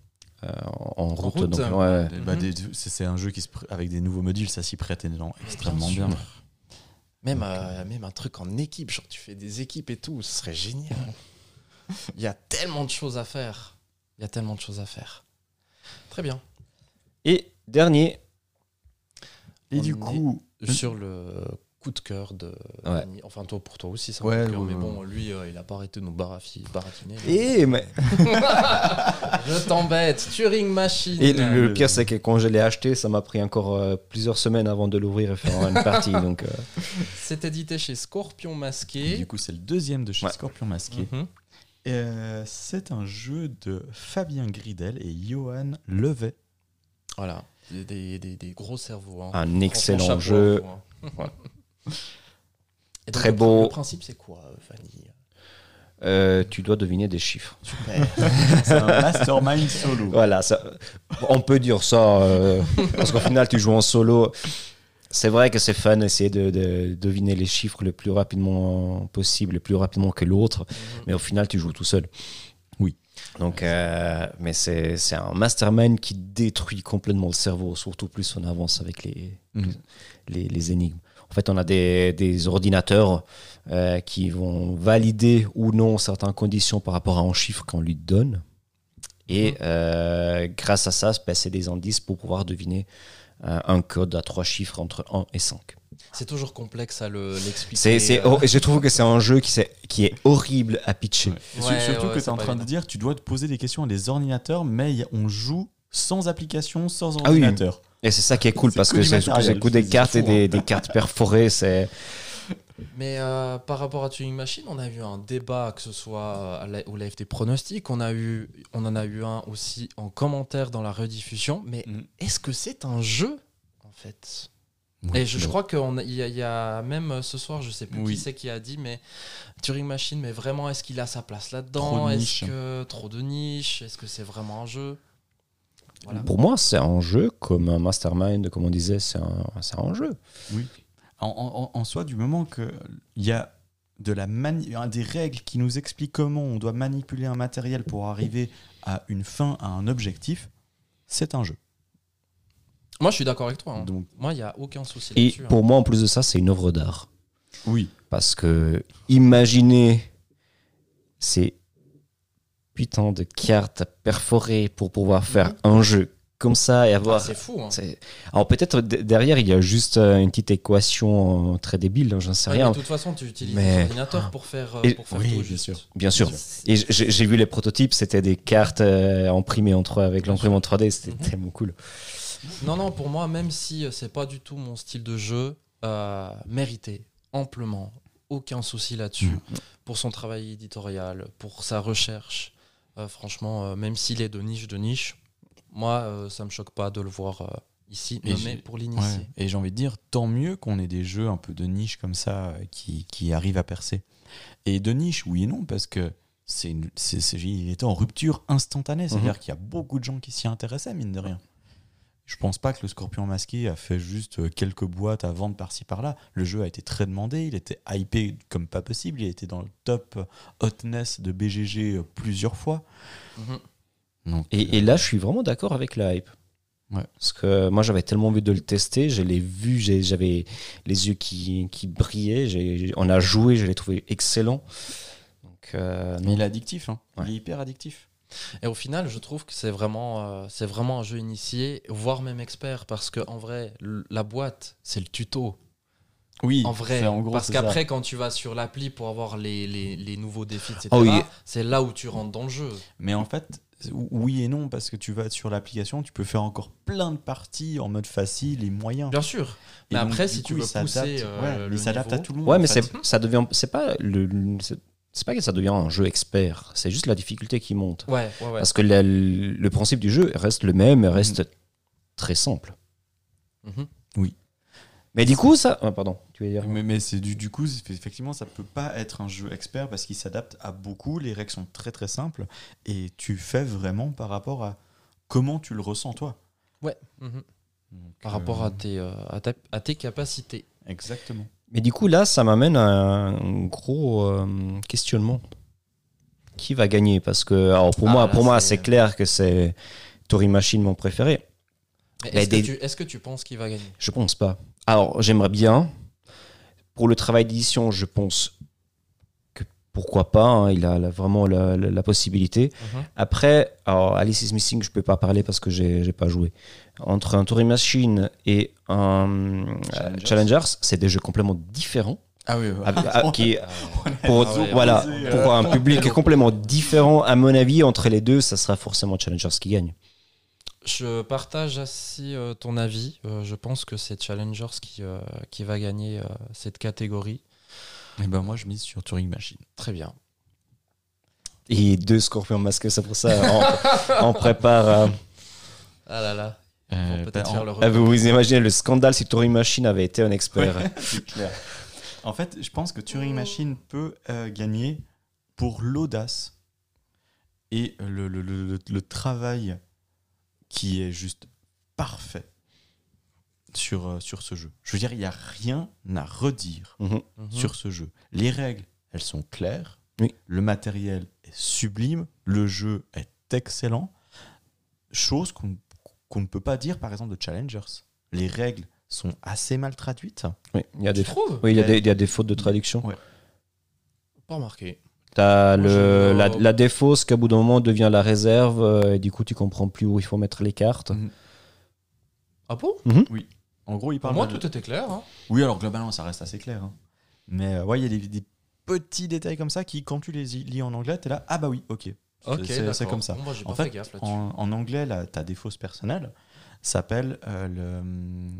euh, en route. route. donc, ouais. Bah, Mhm. c'est un jeu qui se pr- avec des nouveaux modules, ça s'y prête énormément- extrêmement bien. Même, Donc, euh, même un truc en équipe, genre tu fais des équipes et tout, ce serait génial. Il y a tellement de choses à faire. Il y a tellement de choses à faire. Très bien. Et dernier, Et On du coup, Sur le coup de cœur de. Ouais. Dany. Enfin, toi, pour toi aussi, c'est un Ouais, coup de cœur. ouais, mais bon, lui, euh, il a pas arrêté de nous baratiner. et, mais- *laughs* Je t'embête. Turing Machine. et le, le pire, c'est que quand je l'ai acheté, ça m'a pris encore euh, plusieurs semaines avant de l'ouvrir et faire une partie. *laughs* donc, euh, C'est édité chez Scorpion du Masqué. coup, c'est le deuxième de chez Ouais. Scorpion Masqué. Mhm. Euh, c'est un jeu de Fabien Gridel et Johan Levet. Voilà. Des, des- des- des gros cerveaux. hein. un excellent chapeau jeu. hein. *laughs* Et donc, Très beau. Le principe, c'est quoi, Fanny Euh, tu dois deviner des chiffres. Super. *laughs* C'est un mastermind solo. Voilà, ça, on peut dire ça, euh, parce qu'au final, tu joues en solo. C'est vrai que c'est fun essayer de, de deviner les chiffres le plus rapidement possible, le plus rapidement que l'autre, mais au final, tu joues tout seul. Oui. Donc, euh, mais c'est c'est un mastermind qui détruit complètement le cerveau, surtout plus on avance avec les, Mhm. les, les énigmes. En fait, on a des, des ordinateurs euh, qui vont valider ou non certaines conditions par rapport à un chiffre qu'on lui donne. Et euh, grâce à ça, ben, c'est des indices pour pouvoir deviner euh, un code à trois chiffres entre 1 et 5. C'est toujours complexe à le- l'expliquer. Euh, oh, je trouve que c'est un jeu qui, est horrible à pitcher. Ouais. Ouais, surtout ouais, que tu c'est es en train de dire tu dois te poser des questions à des ordinateurs, mais on joue sans application, sans Ah oui. ordinateur. Et c'est ça qui est cool parce que coup des cartes et des, hein. des cartes perforées. C'est... Mais euh, par rapport à Turing Machine, on a eu un débat, que ce soit la- au live des pronostics, on, a eu, on en a eu un aussi en commentaire dans la rediffusion. Mais Mhm. est-ce que c'est un jeu, en fait? Oui, Et je, je crois qu'il y, a- il y a même euh, ce soir, je sais plus Oui. qui c'est qui a dit, mais Turing Machine, mais vraiment, est-ce qu'il a sa place Trop là-dedans de Est-ce que trop de niche? Est-ce que c'est vraiment un jeu? Voilà. Pour moi, c'est un jeu comme un mastermind, comme on disait, c'est un, c'est un jeu. Oui. En, en- en soi, du moment qu'il y a de la mani- des règles qui nous expliquent comment on doit manipuler un matériel pour arriver à une fin, à un objectif, c'est un jeu. Moi, je suis d'accord avec toi. hein. Donc, Moi, il n'y a aucun souci Et là-dessus. hein. pour moi, en plus de ça, c'est une œuvre d'art. oui. Parce que imaginez ces putains de cartes perforées pour pouvoir faire un jeu comme ça et Ah, avoir. c'est fou. hein. c'est- Alors peut-être d- derrière, il y a juste euh, une petite équation euh, très débile, j'en sais Ouais, rien. de toute façon, tu utilises Mais- l'ordinateur pour faire, euh, Et- pour faire oui, tout. bien juste. sûr. Bien sûr. Et j'ai j'ai vu les prototypes, c'était des cartes euh, imprimées en 3 avec l'imprimante 3D, c'était Mhm. tellement cool. Non, non, pour moi, même si c'est pas du tout mon style de jeu, euh, mérité amplement, aucun souci là-dessus. Mhm. Pour son travail éditorial, pour sa recherche, franchement, euh, même s'il est de niche de niche, moi, euh, ça me choque pas de le voir euh, ici, Et mais pour l'initier. Ouais. Et j'ai envie de dire, tant mieux qu'on ait des jeux un peu de niche comme ça euh, qui, qui arrivent à percer. Et de niche, oui et non, parce que c'est une- c'est- c'est- il était en rupture instantanée. C'est-à-dire qu'il y a beaucoup de gens qui s'y intéressaient, mine de rien. Je pense pas que le Scorpion masqué a fait juste euh, quelques boîtes à vendre par-ci par-là. Le jeu a été très demandé, il était hypé comme pas possible, il été dans le top hotness de BGG euh, plusieurs fois. Mhm. Donc, Et, et là, je suis vraiment d'accord avec la hype. Ouais. Parce que moi, j'avais tellement envie de le tester. Je l'ai vu, j'avais les yeux qui, qui brillaient. on a joué, je l'ai trouvé excellent. Donc, euh, mais il est addictif, hein. Ouais. il est hyper addictif. Et au final, je trouve que c'est vraiment, euh, c'est vraiment un jeu initié, voire même expert, parce que en vrai, la boîte, c'est le tuto. Oui, En vrai, c'est- en gros, parce qu'après, quand tu vas sur l'appli pour avoir les, les, les nouveaux défis, etc., Ah oui. c'est là où tu rentres dans le jeu. Mais en fait, oui et non, parce que tu vas sur l'application, tu peux faire encore plein de parties en mode facile et moyen. Bien sûr. Et Mais donc, après, si coup, tu veux pousser euh, ouais, le il s'adapte à tout le monde. Ouais, mais c'est, ça devient, c'est pas le, c'est, pas que ça devient un jeu expert. C'est juste la difficulté qui monte. Ouais, ouais, ouais. Parce que la- le principe du jeu reste le même, reste très simple. Mhm. Mais du coup, ça, ah, pardon, tu veux dire. Mais, mais c'est du, du coup, effectivement, ça peut pas être un jeu expert parce qu'il s'adapte à beaucoup. Les règles sont très très simples et tu fais vraiment par rapport à comment tu le ressens toi. Ouais. mhm. Donc, Par euh, rapport à tes, euh, à, ta- à tes capacités. Exactement. Mais du coup, là, ça m'amène à un gros euh, questionnement. Qui va gagner? Parce que, alors pour Ah, moi, là, pour moi, c'est- clair que c'est Tori Machine mon préféré. Est-ce des- que, tu- est-ce que tu penses qu'il va gagner? Je pense pas. Alors, j'aimerais bien. Pour le travail d'édition, je pense pourquoi pas. hein, il a la- vraiment la, la- la possibilité. Mhm. Après, alors Alice is Missing, je peux pas parler parce que j'ai j'ai pas joué. Entre un Touring Machine et un euh, Challengers. Challengers, c'est des jeux complètement différents. Ah oui, qui- *laughs* pour, Ah ouais, voilà, euh. pour un public *laughs* complètement différent, à mon avis, entre les deux, ça sera forcément Challengers qui gagne. Je partage assez euh, ton avis. Euh, je pense que c'est Challengers qui, euh, qui va gagner euh, cette catégorie. Et ben moi je mise sur Turing Machine. Très bien. Et deux scorpions masqués, c'est pour ça. On, on *laughs* prépare. euh, Ah là là. On Euh, ben, faire le ah, vous vous imaginez le scandale si Touring Machine avait été un expert. *laughs* C'est clair. En fait, je pense que Turing Machine peut euh, gagner pour l'audace et le, le- le- le- le travail qui est juste parfait sur, euh, sur ce jeu. Je veux dire, il n'y a rien à redire Mhm. Mhm. sur ce jeu. Les règles, elles sont claires. Oui. Le matériel est sublime. Le jeu est excellent. Chose qu'on qu'on ne peut pas dire, par exemple, de Challengers. Les règles sont assez mal traduites. Oui, il y a des, trouves oui, il y a des, il y a des fautes de traduction. Ouais. Pas remarqué. T'as le, la, la défausse qu'à bout d'un moment devient la réserve, euh, et du coup tu comprends plus où il faut mettre les cartes. Mhm. Ah bon? En gros, il Pour parle moi, de- tout était clair. hein. Oui, alors globalement, ça reste assez clair. hein. Mais euh, ouais, il y a des, des petits détails comme ça qui, quand tu les lis en anglais, t'es là, ah bah oui, ok. Ok, C'est- comme ça. Bon, moi, j'ai En pas fait, fait gaffe là-dessus. En, en anglais, là, ta défausse personnelle s'appelle euh, le.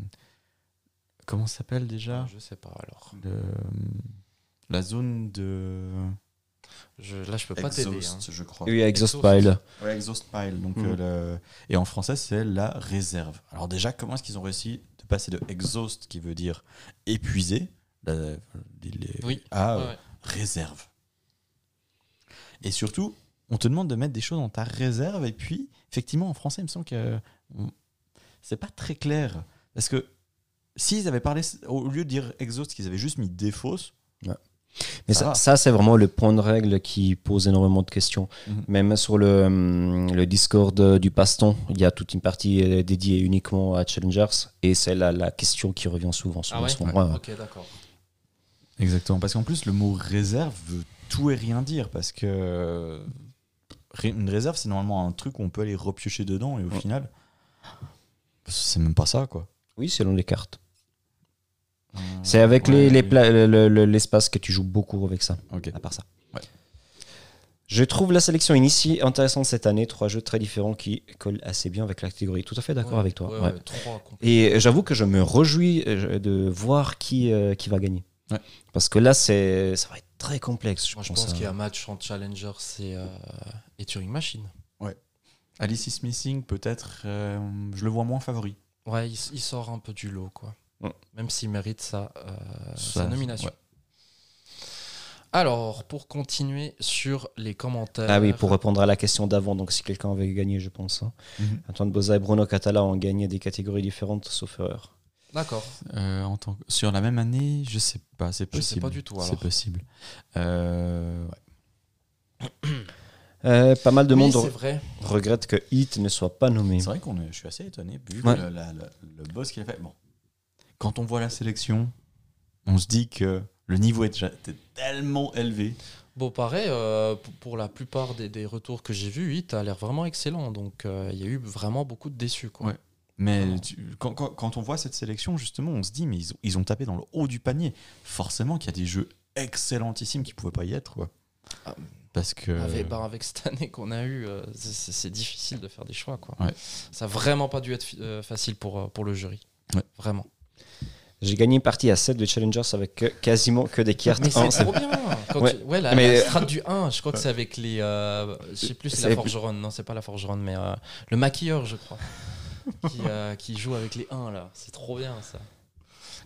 Comment ça s'appelle déjà? Je sais pas alors. Le, La zone de. Je, là, je peux pas t'aider. hein. Exhaust, je crois. Oui, Exhaust Exhaust. Pile. Ouais, exhaust pile. Donc, Mhm. euh, le- Et en français, c'est la réserve. Alors, déjà, comment est-ce qu'ils ont réussi passer de exhaust, qui veut dire épuisé, la- les- les- Oui. à Ouais, euh, ouais. réserve Et surtout, on te demande de mettre des choses dans ta réserve, et puis, effectivement, en français, il me semble que c'est pas très clair. Parce que s'ils avaient parlé, au lieu de dire exhaust, qu'ils avaient juste mis défausse, Mais Ça ça, c'est vraiment le point de règle qui pose énormément de questions. Mhm. Même sur le, hum, le Discord euh, du Paston, il y a toute une partie euh, dédiée uniquement à Challengers, et c'est la, la question qui revient souvent sur Ah ouais? ce moment. Ouais, ouais. Ok, d'accord. Exactement, parce qu'en plus, le mot réserve veut tout et rien dire, parce que ré- une réserve, c'est normalement un truc où on peut aller repiocher dedans, et au Ouais. final, c'est même pas ça, quoi. Oui, selon les cartes. Euh, C'est avec ouais, les- les le- le- l'espace que tu joues beaucoup avec ça. À part ça. Ouais. Je trouve la sélection initiée intéressante cette année. Trois jeux très différents qui collent assez bien avec la catégorie. Tout à fait d'accord Ouais, avec toi. ouais, ouais. ouais. Et j'avoue que je me réjouis euh, de voir qui, euh, qui va gagner. Ouais. Parce que là, c'est, ça va être très complexe. Je Moi, je pense, pense à- qu'il y a un match entre Challenger et, euh, et Turing Machine. Alice is Missing, peut-être, euh, je le vois moins favori. Ouais, il, il sort un peu du lot, quoi. Même s'il mérite sa, euh, Ça- sa nomination. ouais. Alors, pour continuer sur les commentaires. Ah oui, pour répondre à la question d'avant, donc si quelqu'un avait gagné, je pense. hein. Mhm. Antoine Boza et Bruno Catala ont gagné des catégories différentes, sauf erreur. D'accord. Euh, en tant que- Sur la même année, je sais pas, c'est Je possible. sais pas du tout, C'est possible. Euh, ouais. Euh, pas mal de Oui, monde vrai. regrette que Hit ne soit pas nommé. C'est vrai qu'on est, je suis assez étonné vu Ouais. le, la- la- le boss qu'il a fait. Bon, quand on voit la sélection, on se dit que le niveau est déjà tellement élevé. Bon, pareil, euh, pour- la plupart des, des retours que j'ai vus, Hit a l'air vraiment excellent. Donc, euh, il y a eu vraiment beaucoup de déçus. Quoi. Ouais. Mais tu- quand, quand- quand on voit cette sélection, justement, on se dit, mais ils ont, ils ont tapé dans le haut du panier. Forcément qu'il y a des jeux excellentissimes qui pouvaient pas y être. Quoi. Ah, Parce que. Avec, bah, avec cette année qu'on a eue, euh, c'est- difficile de faire des choix. Quoi. Ouais. Ça n'a vraiment pas dû être facile pour, pour le jury. Ouais. Vraiment. J'ai gagné une partie à 7 de Challengers avec que- quasiment que des cartes Mais 1. c'est trop bien. Quand Ouais. tu- ouais, la, Mais- la strat du 1, je crois que c'est avec les. euh, je sais plus, c'est la forgeronne. Non, c'est pas la forgeronne, mais euh, le maquilleur, je crois. qui, euh, qui joue avec les 1 là. C'est trop bien ça.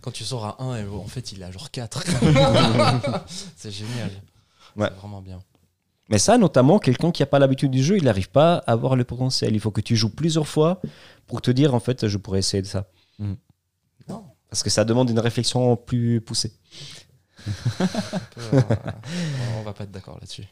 Quand tu sors à 1, et en fait, il a genre 4. *laughs* c'est génial. Ouais. C'est vraiment bien. Mais ça, notamment, quelqu'un qui n'a pas l'habitude du jeu, il n'arrive pas à avoir le potentiel. Il faut que tu joues plusieurs fois pour te dire, en fait, je pourrais essayer de ça. Mhm. Parce que ça demande une réflexion plus poussée. euh, on va pas être d'accord là-dessus.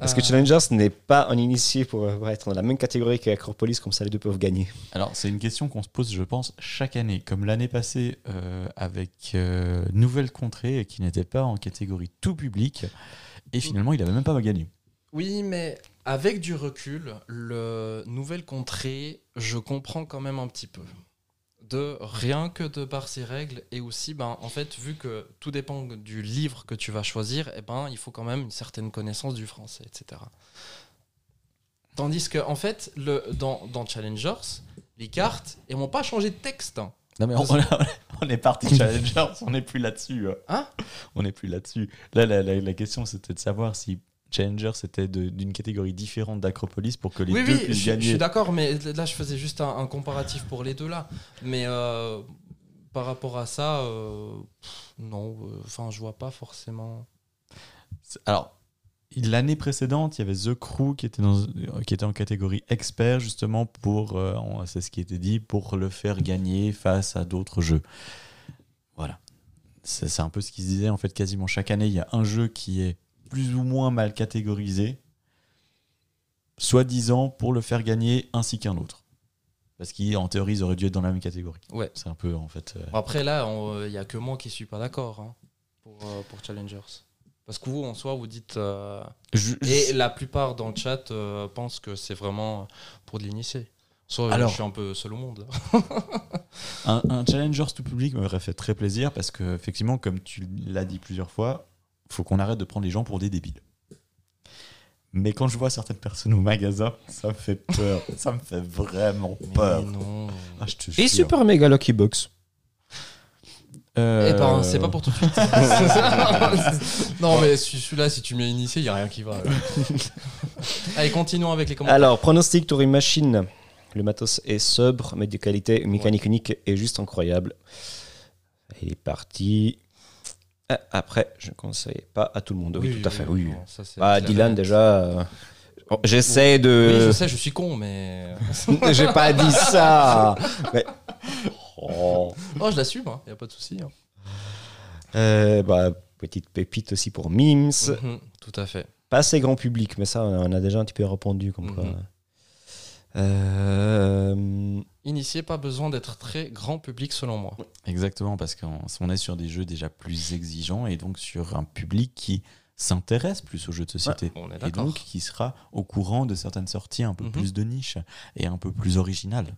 Parce que Euh, Challengers n'est pas un initié pour être dans la même catégorie qu'Acropolis, comme ça les deux peuvent gagner? Alors, c'est une question qu'on se pose, je pense, chaque année. Comme l'année passée euh, avec euh, Nouvelle Contrée, qui n'était pas en catégorie tout public. Et finalement, il avait même pas gagné. Oui, mais avec du recul, le Nouvelle Contrée, je comprends quand même un petit peu. De rien que de par ces règles, et aussi, ben, en fait, vu que tout dépend du livre que tu vas choisir, eh ben, il faut quand même une certaine connaissance du français, etc. Tandis que, en fait, le, dans, dans Challengers, les cartes, elles m'ont pas changé de texte. hein. Non, mais on, on est parti Challengers, on n'est plus là-dessus. euh. Hein? On n'est plus là-dessus. Là, la, la- la question, c'était de savoir si Challenger, c'était d'une catégorie différente d'Acropolis pour que les oui, deux oui, je, puissent je suis gagner. d'accord, mais là, je faisais juste un, un comparatif pour les deux là. Mais euh, par rapport à ça, euh, non, euh, enfin, je vois pas forcément. Alors, l'année précédente, il y avait The Crew qui était, dans, qui était en catégorie expert, justement, pour, euh, c'est ce qui était dit, pour le faire gagner face à d'autres jeux. Voilà. C'est c'est un peu ce qui se disait, en fait, quasiment chaque année, il y a un jeu qui est plus ou moins mal catégorisé, soi-disant pour le faire gagner ainsi qu'un autre. Parce qu'en théorie, ils auraient dû être dans la même catégorie. Ouais. C'est un peu, en fait... euh, Après, là, il y a que moi qui suis pas d'accord hein, pour, euh, pour Challengers. Parce que vous, en soi, vous dites. euh, je- Et la plupart dans le chat euh, pensent que c'est vraiment pour de l'initier. Soit Alors- je suis un peu seul au monde. Un, un Challengers tout public m'aurait fait très plaisir parce que, effectivement, comme tu l'as dit plusieurs fois, faut qu'on arrête de prendre les gens pour des débiles. Mais quand je vois certaines personnes au magasin, ça me fait peur. *laughs* ça me fait vraiment peur. Mais non. Ah, je te Et jure. Super Mega Lucky Box. Euh, Eh ben, c'est pas pour tout de suite. *laughs* *laughs* non, mais celui- celui-là, si tu mets initié, il n'y a rien qui va. Allez, continuons avec les commentaires. Alors, pronostic Touring Machine. Le matos est sobre, mais de qualité. Une mécanique unique est juste incroyable. Il est parti. Ah, Après, je ne conseille pas à tout le monde. Oui, tout à fait. Oui. ça, Ah, clair. Dylan, déjà. euh, oh, J'essaie Oui, de. je sais, je suis con, mais. *laughs* J'ai pas dit ça. Mais- Oh. Oh, je l'assume, il n'y a pas de souci. hein. Euh, bah, petite pépite aussi pour Mims. Mhm, tout à fait. Pas assez grand public, mais ça, on a déjà un petit peu répondu. Comme quoi. Euh, Initié, pas besoin d'être très grand public, selon moi. Exactement, parce qu'on on est sur des jeux déjà plus exigeants et donc sur un public qui s'intéresse plus aux jeux de société. On est et donc qui sera au courant de certaines sorties un peu Mhm. plus de niche et un peu plus originales.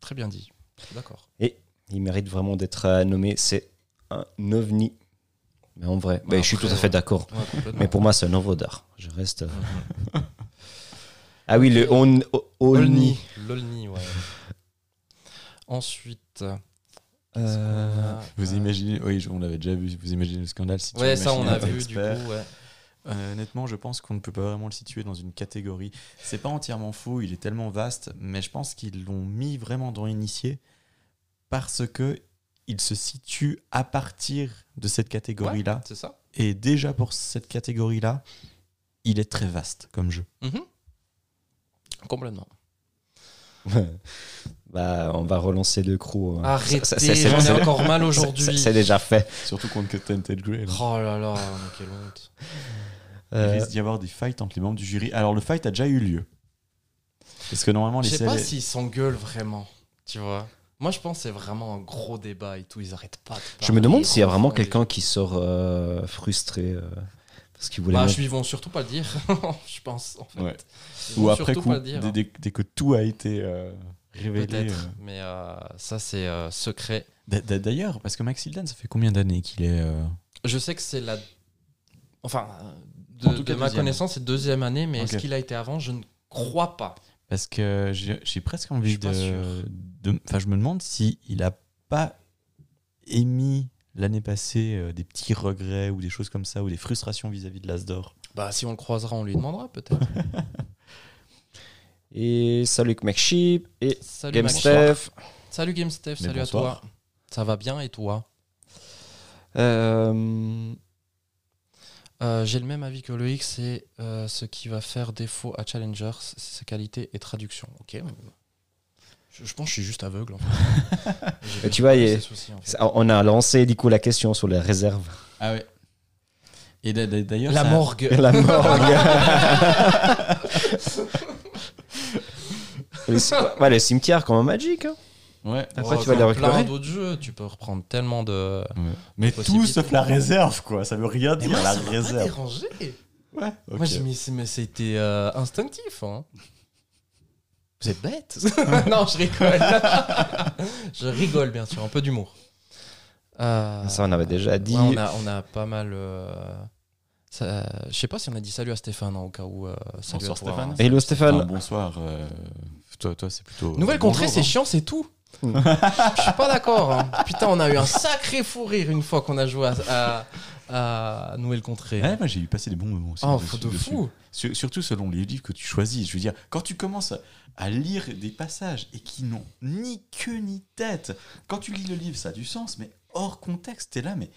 Très bien dit. D'accord. il mérite vraiment d'être euh, nommé. C'est un ovni. Mais en vrai, bah, je suis tout à fait d'accord. Ouais. Mais pour moi, c'est un œuvre d'art. Je reste. Mhm. *laughs* Ah oui, le on, o- Olni. Olni. L'Olni, ouais. Ensuite. Euh, Vous imaginez, oui, on l'avait déjà vu, vous imaginez le scandale si tu Ouais, ça, on a vu, du coup, ouais. Euh, honnêtement, je pense qu'on ne peut pas vraiment le situer dans une catégorie. C'est pas entièrement faux, il est tellement vaste, mais je pense qu'ils l'ont mis vraiment dans Initié parce que il se situe à partir de cette catégorie-là. C'est ça Et déjà pour cette catégorie-là, il est très vaste comme jeu. Mhm. Complètement. *laughs* bah, on va relancer le crew. hein. Arrêtez, j'en ai encore *laughs* mal aujourd'hui. C'est déjà fait. Surtout contre Tented Grey. là. Oh là là, quelle honte. Il Euh, risque d'y avoir des fights entre les membres du jury. Alors le fight a déjà eu lieu. Parce que normalement, Je les sais pas s'ils s'engueulent vraiment, tu vois. Moi, je pense que c'est vraiment un gros débat et tout. Ils arrêtent pas de je me demande s'il y a vraiment quelqu'un qui sort euh, frustré euh, parce qu'il voulait. Bah, mettre- ils vont surtout pas le dire, *laughs* je pense. En fait. Ouais. Ou après coup, dire. dès, dès- dès que tout a été euh, révélé. Peut-être, euh. mais euh, ça c'est euh, secret. D'ailleurs, parce que Max Hildan, ça fait combien d'années qu'il est euh, Je sais que c'est la. Enfin, de, En tout de cas, ma deuxième. connaissance, c'est deuxième année, mais est-ce qu'il a été avant? Je ne crois pas. Parce que j'ai presque envie de, Enfin, je me demande si il a pas émis l'année passée euh, des petits regrets ou des choses comme ça ou des frustrations vis-à-vis de l'Asdor. Bah, si on le croisera, on lui demandera peut-être. *laughs* Et salut McSheep et Salut Game Max. Steph. Salut Game Steph, Mais salut à toi. Ça va bien et toi Euh, Euh, J'ai le même avis que Loïc, c'est ce qui va faire défaut à Challengers, c'est sa qualité et traduction. Ok. Je, je pense que je suis juste aveugle. En fait. *laughs* J'ai Et tu vois, a- soucis, en fait. on a lancé du coup la question sur les réserves. Ah ouais. Et d'a- d'a- d'ailleurs, La ça- morgue. La morgue. *laughs* Les ci- ouais, le cimetière comme un Magic. hein. Ouais. Après, Oh, tu vas les récupérer. plein d'autres jeux, tu peux reprendre tellement de. Ouais. Mais tout sauf la réserve, quoi. Ça veut rien Mais dire, moi, la ça m'a pas réserve. dérangé. Ouais. ok. Moi, mais c'était euh, instinctif. hein. Vous êtes bête *laughs* Non, je rigole. *laughs* je rigole, bien sûr, un peu d'humour. Euh, Ça, on avait déjà dit. ouais, on, a, on a pas mal. euh, ça- je sais pas si on a dit salut à Stéphane, hein, au cas où. euh, salut Bonsoir, à toi, Stéphane. hein. Hello Stéphane. Enfin, bonsoir. euh, toi, toi c'est plutôt. Nouvelle euh, contrée, c'est hein. chiant, c'est tout. Mm. Je suis pas d'accord. hein. Putain, on a eu un sacré fou rire une fois qu'on a joué à, à, à Nouvelle Contrée. Ouais, moi j'ai eu passé des bons moments aussi. oh, dessus- fou de dessus. fou. Sur- surtout selon les livres que tu choisis. Je veux dire, quand tu commences à lire des passages et qui n'ont ni queue ni tête, quand tu lis le livre, ça a du sens, mais hors contexte, t'es là, mais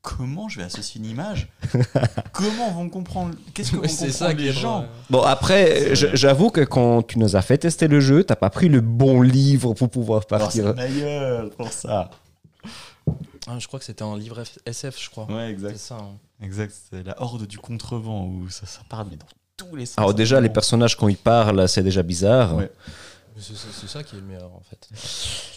comment je vais associer une image? *laughs* Comment vont comprendre Qu'est-ce que vont comprendre ça les gens? Bon, après, j'avoue que quand tu nous as fait tester le jeu, t'as pas pris le bon livre pour pouvoir Alors, c'est partir. meilleur pour ça. Ah, je crois que c'était un livre F- SF, je crois. Ouais, C'est exact. ça. hein. Exact, c'est la horde du contrevent où ça, ça parle mais dans tous les sens. Alors déjà, les personnages, quand ils parlent, c'est déjà bizarre. Ouais. C'est c'est- c'est ça qui est le meilleur, en fait.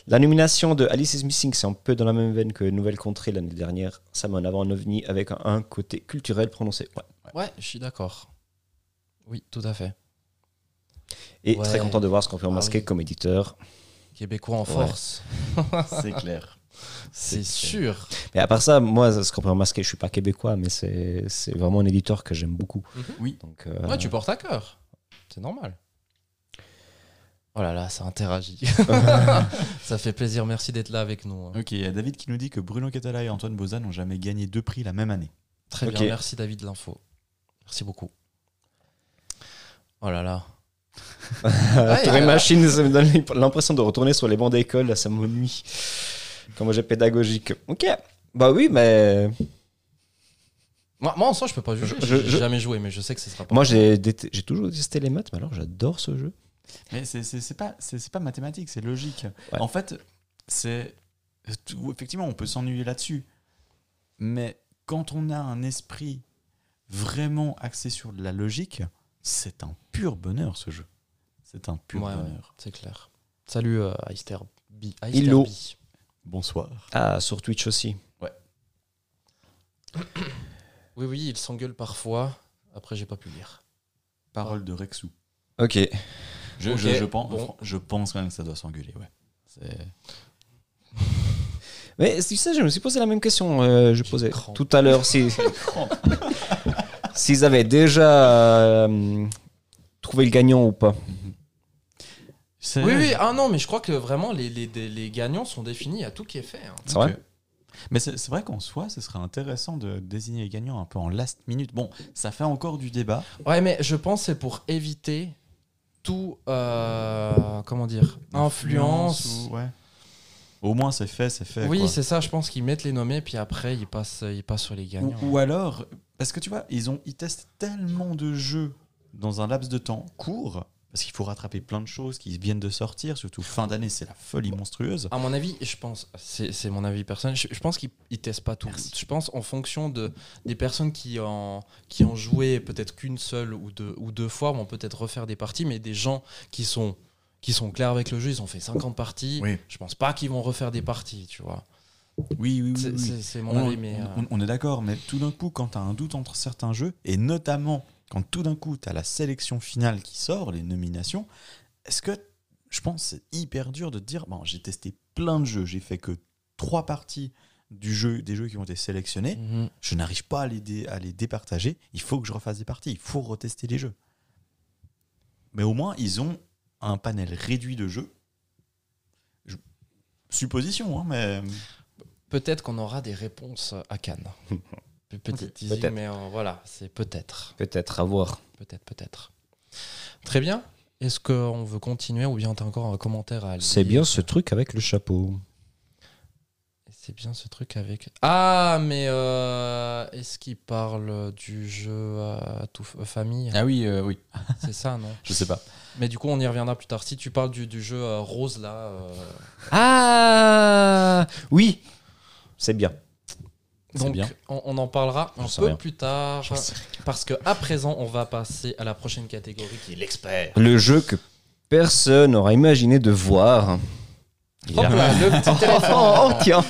La nomination de Alice is Missing, c'est un peu dans la même veine que Nouvelle Contrée l'année dernière. Ça met en avant un ovni avec un, un côté culturel prononcé. Ouais. Ouais, je suis d'accord. Oui, tout à fait. Et Ouais. très content de voir Scorpion Ah Masqué oui. comme éditeur. Québécois en Ouais. force. C'est clair. C'est sûr. Mais à part ça, moi, Scorpion Masqué, je suis pas québécois, mais c'est vraiment un éditeur que j'aime beaucoup. Oui. Donc, euh, Ouais, tu portes à cœur. C'est normal. Oh là là, ça interagit. *laughs* *laughs* ça fait plaisir. Merci d'être là avec nous. hein. Ok, il y a David qui nous dit que Bruno Catala et Antoine Bozan n'ont jamais gagné deux prix la même année. Très bien. Merci David de l'info. Merci beaucoup. Oh là là. *laughs* Touré euh, Machine, ça me donne l'impression de retourner sur les bancs d'école, ça m'ennuie. Comme j'ai pédagogique. Ok. Bah oui, mais Moi, moi, en soi, je peux pas juger. Je- J'ai je- jamais joué, mais je sais que ce sera pas. moi j'ai déte- j'ai toujours détesté les maths, mais alors j'adore ce jeu. Mais c'est c'est- c'est pas, c'est c'est pas mathématique, c'est logique. Ouais. En fait, c'est. tout- Effectivement, on peut s'ennuyer là-dessus. Mais quand on a un esprit vraiment axé sur de la logique, c'est un pur bonheur ce jeu. C'est un pur Ouais, ouais, bonheur. c'est clair. Salut euh, Aister B. Aister Hello. B. Bonsoir. Ah, sur Twitch aussi. *coughs* Oui, oui, il s'engueule parfois. Après, j'ai pas pu lire. Parole de Rexou. Ok. Je, Ok, je, je pense, bon. je pense quand même que ça doit s'engueuler. Ouais. C'est- *laughs* Mais tu sais, je me suis posé la même question. euh, je posais tout à l'heure si *laughs* s'ils avaient déjà euh, trouvé le gagnant ou pas. c'est- Oui, oui, ah non, mais je crois que vraiment, les, les, les- les gagnants sont définis. Il y a tout qui est fait. hein. C'est vrai. Mais c'est c'est vrai qu'en soi, ce serait intéressant de désigner les gagnants un peu en last minute. Bon, ça fait encore du débat. Ouais, mais je pense que c'est pour éviter tout, euh, comment dire, influence. ou- ouais. Au moins, c'est fait, c'est fait. Oui, c'est ça, je pense qu'ils mettent les nommés, puis après, ils passent, ils passent sur les Ou, gagnants. ou alors, parce que tu vois, ils, ont, ils testent tellement de jeux dans un laps de temps court, parce qu'il faut rattraper plein de choses qui viennent de sortir, surtout fin d'année, c'est la folie monstrueuse. À mon avis, je pense, c'est c'est mon avis personnel, je, je pense qu'ils ils testent pas tout. Merci. Je pense en fonction de, des personnes qui, en, qui ont joué peut-être qu'une seule ou deux, ou deux fois vont peut-être refaire des parties, mais des gens qui sont, qui sont clairs avec le jeu, ils ont fait 50 parties, Oui. je pense pas qu'ils vont refaire des parties, tu vois. Oui, oui, oui. C'est oui. mon On, avis, mais. on- euh, on est d'accord, mais tout d'un coup, quand tu as un doute entre certains jeux, et notamment quand tout d'un coup, tu as la sélection finale qui sort, les nominations, est-ce que je pense que c'est hyper dur de te dire bon, j'ai testé plein de jeux, j'ai fait que trois parties du jeu, des jeux qui ont été sélectionnés, mhm. je n'arrive pas à les, dé- à les départager, il faut que je refasse des parties, il faut retester les jeux. Mais au moins, ils ont un panel réduit de jeux. Je- Supposition, hein, mais. Peut-être qu'on aura des réponses à Cannes. *laughs* Pe- Petit teasing, mais euh, voilà, c'est peut-être. Peut-être à voir. Peut-être, peut-être. Très bien. Est-ce qu'on veut continuer ou bien tu as encore un commentaire à C'est bien ce truc avec le chapeau. C'est bien ce truc avec. Ah, mais euh, est-ce qu'il parle du jeu euh, tout f- famille? Ah oui, oui, C'est ça, non? *laughs* Je sais pas. Mais du coup, on y reviendra plus tard. Si tu parles du, du jeu euh, rose là, euh, Ah Oui C'est bien. Donc bien. On, on en parlera un peu rien. plus tard. Parce que à présent, on va passer à la prochaine catégorie qui est l'expert. Le jeu que personne n'aura imaginé de voir. Il Hop a- là, le petit *laughs* téléphone. Oh, tiens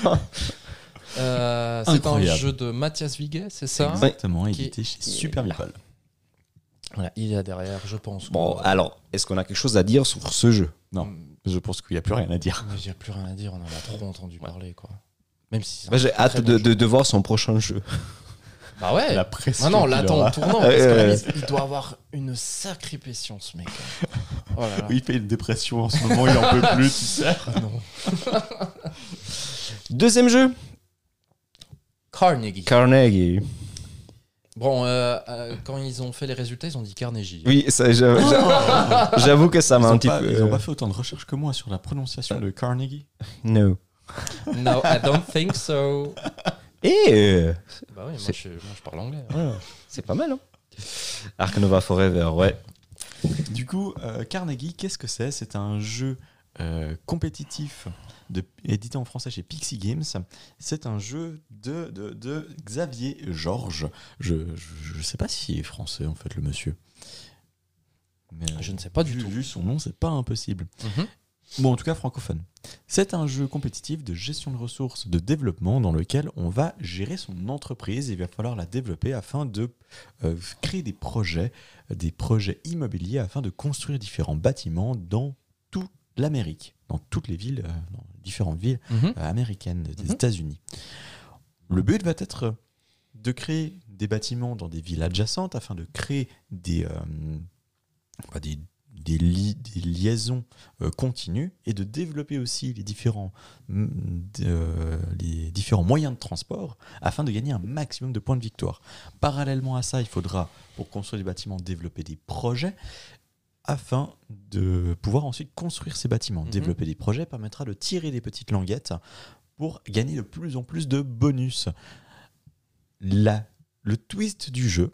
Euh, c'est un jeu de Mathias Viguet, c'est ça Exactement, Qui- édité chez Super Meeple. Voilà, il est derrière, je pense. Bon, alors, est-ce qu'on a quelque chose à dire sur ce jeu? Non, je pense qu'il n'y a plus rien à dire. Mais j'ai plus rien à dire, on en a trop entendu parler, quoi. Même si. Bah, J'ai hâte bon de, jeu. de- de voir son prochain jeu. *laughs* Bah ouais. La pression. Ah non, l'attend tournant. *laughs* Parce que là, il, il doit avoir une sacrée pression, ce mec. *laughs* Oh là là. Oui, il fait une dépression en ce moment, il en peut plus, tu sais. Ah non. Deuxième jeu Carnegie. Carnegie. Bon, euh, euh, quand ils ont fait les résultats, ils ont dit Carnegie. Oui, ça, j'avoue, que ça m'a un n'ont petit pas, peu. ils ont pas fait autant de recherches que moi sur la prononciation de Carnegie. No. No, I don't think so. Et euh, Bah oui, moi je, moi, je parle anglais. ouais, c'est pas mal, hein Ark Nova Forever, ouais. Du coup, euh, Carnegie, qu'est-ce que c'est? C'est un jeu euh, compétitif de, édité en français chez Pixie Games. C'est un jeu de, de, de Xavier Georges. Je ne sais pas s'il est français, en fait, le monsieur. Mais, euh, Je ne sais pas du vu, tout. vu son nom, c'est pas impossible. Mhm. Bon, en tout cas francophone. C'est un jeu compétitif de gestion de ressources, de développement, dans lequel on va gérer son entreprise. Il va falloir la développer afin de euh, créer des projets, des projets immobiliers, afin de construire différents bâtiments dans toute l'Amérique, dans toutes les villes, euh, dans différentes villes Mhm. euh, américaines des Mhm. États-Unis. Le but va être de créer des bâtiments dans des villes adjacentes afin de créer des, des, des li- des liaisons euh, continues et de développer aussi les différents, mm, euh, les différents moyens de transport afin de gagner un maximum de points de victoire. Parallèlement à ça, il faudra, pour construire des bâtiments, développer des projets afin de pouvoir ensuite construire ces bâtiments. Mhm. Développer des projets permettra de tirer des petites languettes pour gagner de plus en plus de bonus. La, le twist du jeu,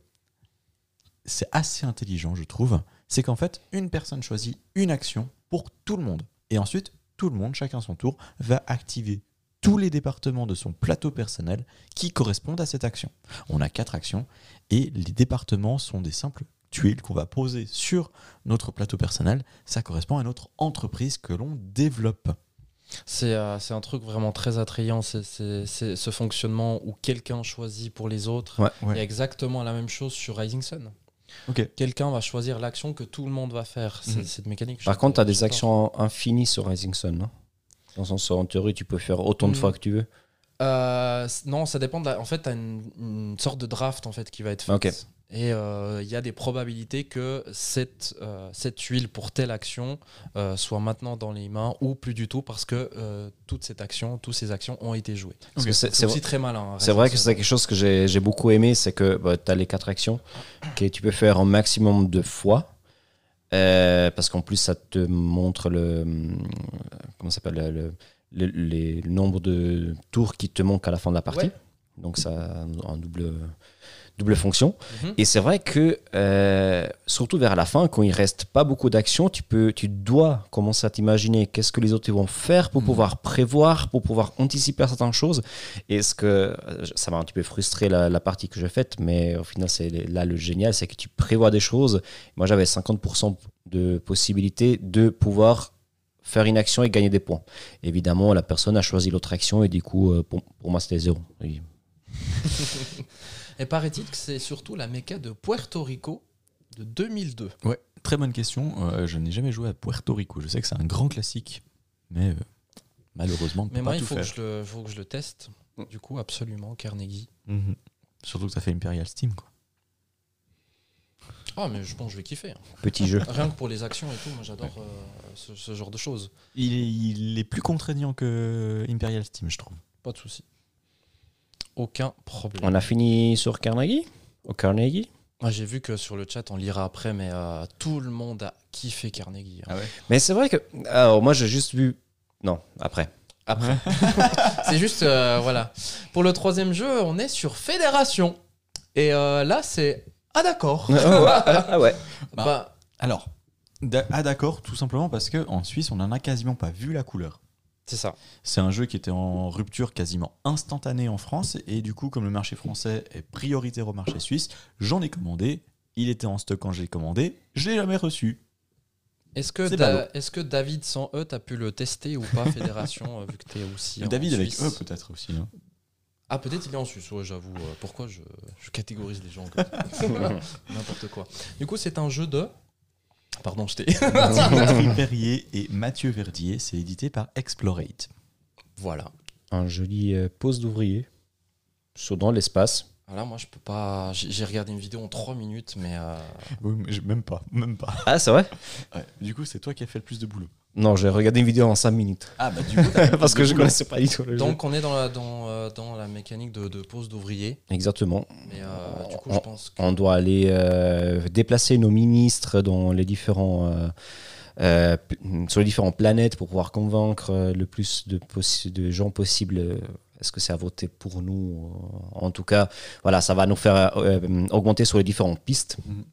c'est assez intelligent, je trouve. C'est qu'en fait, une personne choisit une action pour tout le monde. Et ensuite, tout le monde, chacun son tour, va activer tous les départements de son plateau personnel qui correspondent à cette action. On a quatre actions et les départements sont des simples tuiles qu'on va poser sur notre plateau personnel. Ça correspond à notre entreprise que l'on développe. C'est euh, un truc vraiment très attrayant, c'est- ce fonctionnement où quelqu'un choisit pour les autres. Ouais. Il y a exactement la même chose sur Rising Sun. Quelqu'un va choisir l'action que tout le monde va faire. C'est Mhm. cette mécanique. Par contre, tu as des actions infinies sur Rising Sun, non? Dans le sens, en théorie, tu peux faire autant de Mm. fois que tu veux. Euh, non, ça dépend. de la- En fait, tu as une, une sorte de draft en fait, qui va être faite. Ok. Et euh, il y a des probabilités que cette, euh, cette huile pour telle action euh, soit maintenant dans les mains ou plus du tout parce que toute cette action, toutes ces actions ont été jouées. C'est- aussi très malin. hein, C'est vrai que c'est quelque chose que j'ai beaucoup aimé, c'est que tu as les quatre actions que tu peux faire un maximum de fois. Euh, parce qu'en plus, ça te montre le. Comment s'appelle le, le- le, les- le nombre de tours qui te manquent à la fin de la partie. Ouais. Donc ça a un double, double fonction. Mhm. Et c'est vrai que, euh, surtout vers la fin, quand il reste pas beaucoup d'actions, tu, peux, tu dois commencer à t'imaginer qu'est-ce que les autres vont faire pour Mhm. pouvoir prévoir, pour pouvoir anticiper certaines choses. Et ce que euh, ça m'a un petit peu frustré la, la partie que j'ai faite, mais au final, c'est là le génial, c'est que tu prévois des choses. Moi, j'avais 50% de possibilité de pouvoir faire une action et gagner des points. Évidemment, la personne a choisi l'autre action et du coup, euh, pour, pour moi, c'était zéro. Et *laughs* Et paraît-il que c'est surtout la méca de Puerto Rico de 2002. Ouais, très bonne question. Euh, je n'ai jamais joué à Puerto Rico. Je sais que c'est un grand classique, mais euh, malheureusement, on ne Mais peut moi, pas il tout faut que, faire. je le, faut que je le teste. Du coup, absolument, Carnegie. Mhm. Surtout que ça fait Imperial Steam. Quoi. Ah, mais je pense que je vais kiffer. hein. Petit jeu. Rien que pour les actions et tout, moi j'adore euh, ce, ce genre de choses. Il est, il est plus contraignant que Imperial Steam, je trouve. Pas de souci. Aucun problème. On a fini sur Carnegie Au Carnegie Moi, J'ai vu que sur le chat, on lira après, mais euh, tout le monde a kiffé Carnegie. hein. ouais Mais c'est vrai que. Alors, moi, j'ai juste vu. Non, après. Après. *laughs* c'est juste, euh, voilà. Pour le troisième jeu, on est sur Fédération. Et euh, là, c'est. Ah, d'accord. ah ouais. *laughs* Bah, Bah, Alors, ah d'accord, tout simplement parce que en Suisse, on n'en a quasiment pas vu la couleur. C'est ça. C'est un jeu qui était en rupture quasiment instantanée en France et du coup, comme le marché français est prioritaire au marché suisse, j'en ai commandé. Il était en stock quand j'ai commandé, je l'ai jamais reçu. Est-ce que, David sans E, t'as pu le tester ou pas, *laughs* Fédération, euh, vu que t'es aussi. en David avec Suisse eux peut-être aussi. Ah, peut-être il est en Suisse, ouais, j'avoue. euh, pourquoi je, je catégorise les gens *laughs* N'importe quoi. Du coup, c'est un jeu de. Pardon, je t'ai. *laughs* Dimitri Perrier et Mathieu Verdier, c'est édité par Explorate. voilà. Un joli euh, pose d'ouvrier. Sur dans l'espace. Voilà, moi, je peux pas. J'ai j'ai regardé une vidéo en 3 minutes, mais. euh, Oui, mais même pas, même pas. Ah, c'est vrai? Ouais, Du coup, c'est toi qui as fait le plus de boulot. Non, j'ai regardé une vidéo en 5 minutes. Ah bah du coup, *laughs* Parce que je connaissais pas du tout le jeu. Donc, on est dans la, dans, euh, dans la mécanique de, de pose d'ouvrier. Exactement. Mais euh, du coup, On- je pense que. On doit aller euh, déplacer nos ministres dans les différents, sur les différentes planètes pour pouvoir convaincre le plus de, gens possible. Est-ce que c'est à voter pour nous En tout cas, voilà, ça va nous faire augmenter sur les différentes pistes. Mhm.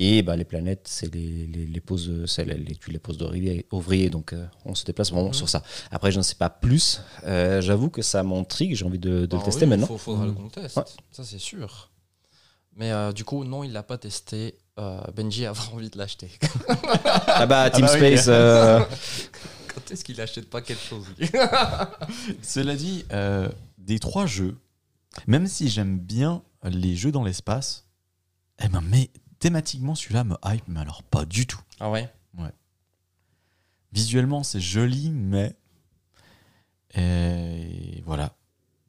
Et bah, les planètes, c'est les, les, les poses, c'est les, les, les poses d'ouvriers, ouvriers, donc euh, on se déplace vraiment Mhm. sur ça. Après, je ne sais pas plus. Euh, J'avoue que ça m'intrigue, j'ai envie de, de Bah le tester oui, maintenant. faut- faudra le Mhm. qu'on teste. Ouais. Ça, c'est sûr. Mais euh, du coup, non, il l'a pas testé. Euh, Benji avait *laughs* envie de l'acheter. Ah bah, Team bah oui. Space. euh, *laughs* Quand est-ce qu'il achète pas quelque chose *laughs* Cela dit, euh, des trois jeux, même si j'aime bien les jeux dans l'espace, eh ben, mais thématiquement, celui-là me hype, mais alors pas du tout. Ah ouais? Visuellement, c'est joli, mais. Et voilà.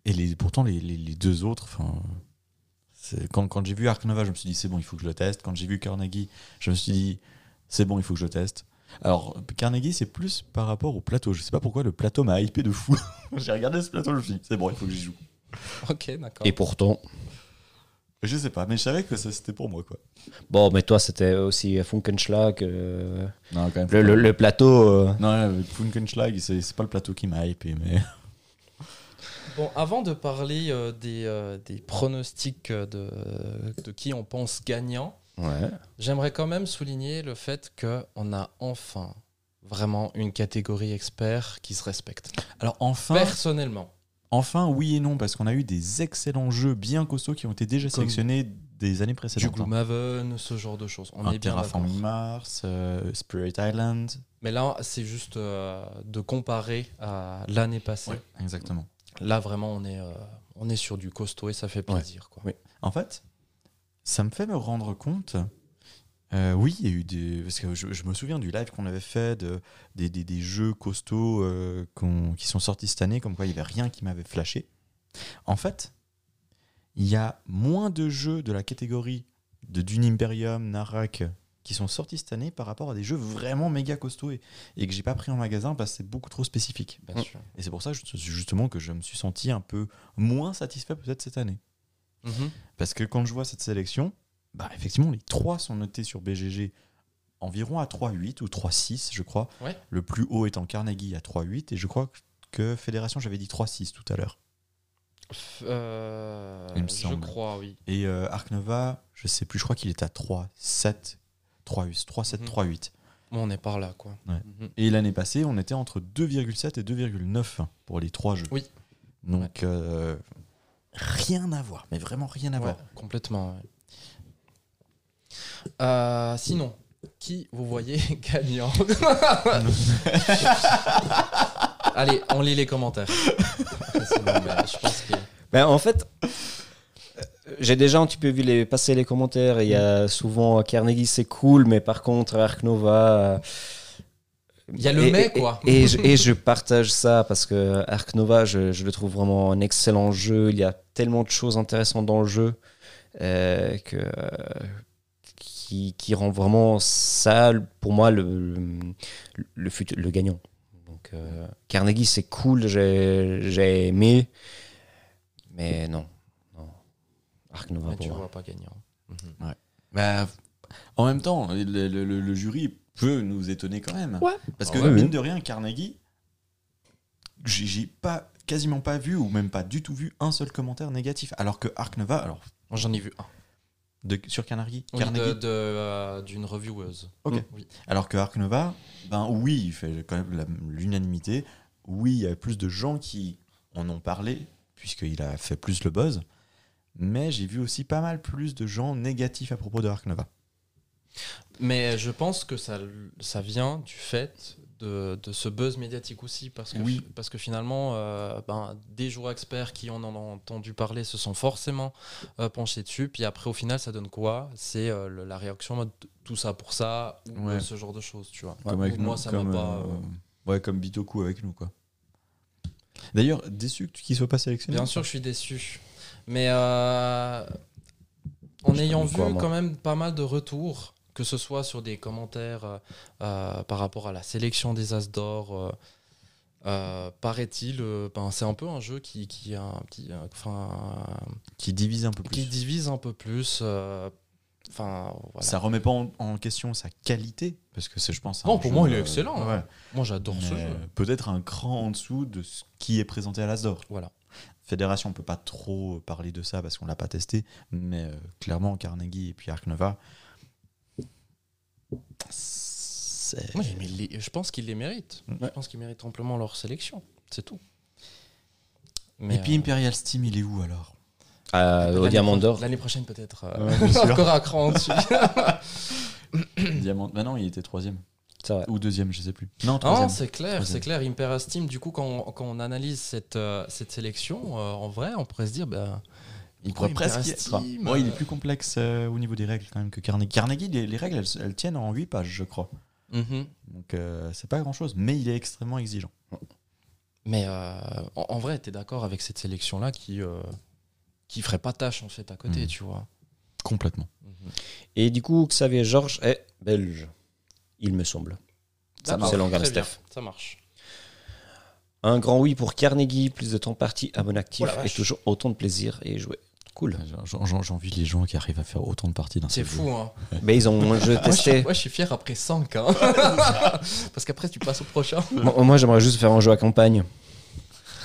Et les, pourtant, les, les- les deux autres, enfin. Quand, quand j'ai vu Ark Nova, je me suis dit c'est bon, il faut que je le teste. Quand j'ai vu Carnegie, je me suis dit c'est bon, il faut que je le teste. Alors, Carnegie, c'est plus par rapport au plateau. Je sais pas pourquoi le plateau m'a hypé de fou. *laughs* j'ai regardé ce plateau, je me suis dit c'est bon, il faut que j'y joue. Ok, d'accord. Et pourtant, Je sais pas, mais je savais que ça, c'était pour moi, quoi. bon, mais toi, c'était aussi Funkenschlag. euh, Non, quand même. le, le- le plateau. euh, Non, Funkenschlag, c'est c'est pas le plateau qui m'a hypé, mais. *laughs* Bon, avant de parler euh, des, euh, des pronostics euh, de, de qui on pense gagnant, Ouais. j'aimerais quand même souligner le fait qu'on a enfin vraiment une catégorie expert qui se respecte. Alors, enfin. Personnellement. Enfin, oui et non, parce qu'on a eu des excellents jeux bien costauds qui ont été déjà Comme sélectionnés des années Du précédentes. hein. Gloomhaven, ce genre de choses. On Un est bien. Mars, euh, Spirit Island. Mais là, c'est juste euh, de comparer à l'année passée. exactement. Là, vraiment, on est, euh, on est sur du costaud et ça fait plaisir. Quoi. Oui. En fait, ça me fait me rendre compte. Euh, oui, il y a eu des. Parce que je, je me souviens du live qu'on avait fait, de, des, des- des jeux costauds euh, qui sont sortis cette année, comme quoi il n'y avait rien qui m'avait flashé. En fait, il y a moins de jeux de la catégorie de Dune Imperium, Narak, qui sont sortis cette année par rapport à des jeux vraiment méga costauds et, et que j'ai pas pris en magasin parce que c'est beaucoup trop spécifique. Bien sûr. Et c'est pour ça just- justement que je me suis senti un peu moins satisfait peut-être cette année. Mhm. Parce que quand je vois cette sélection, bah effectivement, les trois sont notés sur BGG environ à 3,8 ou 3,6, je crois. Ouais. Le plus haut étant Carnegie à 3,8. Et je crois que Fédération, j'avais dit 3-6 tout à l'heure. Euh, Il me je semble. crois, oui. Et euh, Arc Nova, je sais plus, je crois qu'il est à 3-7, 3-8, 3-7, Mhm. 3-8. Bon, on est par là, quoi. Ouais. Mhm. Et l'année passée, on était entre 2,7 et 2,9 pour les trois jeux. Oui. Donc, euh, rien à voir, mais vraiment rien à Ouais, voir. complètement. Euh, sinon, qui vous voyez *laughs* gagnant *laughs* Allez, on lit les commentaires. Sinon, ben, je pense que. Ben, en fait, j'ai déjà un petit peu vu les, passer les commentaires. Il y a souvent Carnegie, c'est cool, mais par contre, Ark Nova. euh, Il y a le et- mais, quoi. Et, je, et je *laughs* partage ça parce que Ark Nova, je, je le trouve vraiment un excellent jeu. Il y a tellement de choses intéressantes dans le jeu euh, que, qui, qui rend vraiment ça, pour moi, le, le, le, futur- le gagnant. Donc, euh, Carnegie, c'est cool, j'ai j'ai aimé. Mais non. non. Ark Nova Mais pour tu moi. vois pas gagnant. Mhm. Bah, en même temps, le, le- le- le jury peut nous étonner quand même. Ouais. Parce que, Ah ouais, mine oui. de rien, Carnegie, j'ai pas, quasiment pas vu, ou même pas du tout vu, un seul commentaire négatif. Alors que Arc Nova, alors, J'en ai vu un. De, sur Carnegie, Oui, Carnegie euh, d'une revieweuse. Ok. Oui. Alors que Arc Nova, ben oui, il fait quand même l'unanimité. Oui, il y a plus de gens qui en ont parlé, puisqu'il a fait plus le buzz. Mais j'ai vu aussi pas mal plus de gens négatifs à propos de Arc Nova. Mais je pense que ça, ça vient du fait de, de ce buzz médiatique aussi, parce que, Oui. parce que finalement, euh, ben, des joueurs experts qui en ont entendu parler se sont forcément euh, penchés dessus, puis après au final ça donne quoi? C'est euh, la réaction en mode tout ça pour ça, ou Ouais. ce genre de choses, tu vois. Comme avec moi nous, ça comme, m'a pas... ouais, comme Bitoku avec nous, quoi. D'ailleurs, déçu qu'il soit pas sélectionné. Bien sûr, je suis déçu. Mais en ayant vu quoi, moi. quand même pas mal de retours, que ce soit sur des commentaires euh, euh, par rapport à la sélection des As d'or, euh, paraît-il, euh, ben, c'est un peu un jeu qui, qui a un petit, euh, enfin, Qui divise un peu plus. qui divise un peu plus. Enfin, voilà. Ça remet pas en, en question sa qualité, parce que c'est, je pense. Non, pour jeu, moi, il est excellent, ouais. hein. Moi, j'adore ce jeu. Peut-être un cran en dessous de ce qui est présenté à l'Asdor. Voilà. Fédération, on peut pas trop parler de ça parce qu'on l'a pas testé, mais clairement Carnegie et puis Arc Nova, Moi, mais les- je pense qu'ils les méritent. Ouais. Je pense qu'ils méritent amplement leur sélection. C'est tout. Et Mais, puis euh, Imperial Steam, il est où alors? Euh, au Diamant d'Or. L'année prochaine, peut-être. euh, Ouais, *laughs* encore un cran au-dessus. *laughs* Diamant. Bah non, il était troisième ou deuxième, je sais plus. Non, c'est clair, c'est clair. Impera Steam, du coup, quand on, quand on analyse cette, euh, cette sélection, euh, en vrai, on pourrait se dire, ben, il pourrait presque. Bon, il est euh, plus complexe euh, au niveau des règles quand même que Carnegie. Carnegie, les, les règles, elles, elles tiennent en 8 pages, je crois. mhm. Donc euh, c'est pas grand chose, mais il est extrêmement exigeant. mais euh, en, en vrai, tu es d'accord avec cette sélection-là qui, euh, qui ferait pas tâche, en fait, à côté, Mhm. tu vois. Complètement. Et du coup, Xavier Georges est belge, il me semble. Ça bien, Steph. Ça marche. Un grand oui pour Carnegie, plus de temps parti à bon actif Oh et vache. toujours autant de plaisir et jouer. Cool. J'en- j'en- J'envie les gens qui arrivent à faire autant de parties d'un C'est jeu. fou, hein. *laughs* Mais ils ont un jeu suis, testé. moi, je suis fier après 5, hein. *laughs* Parce qu'après, tu passes au prochain. *laughs* Moi, moi, j'aimerais juste faire un jeu à campagne.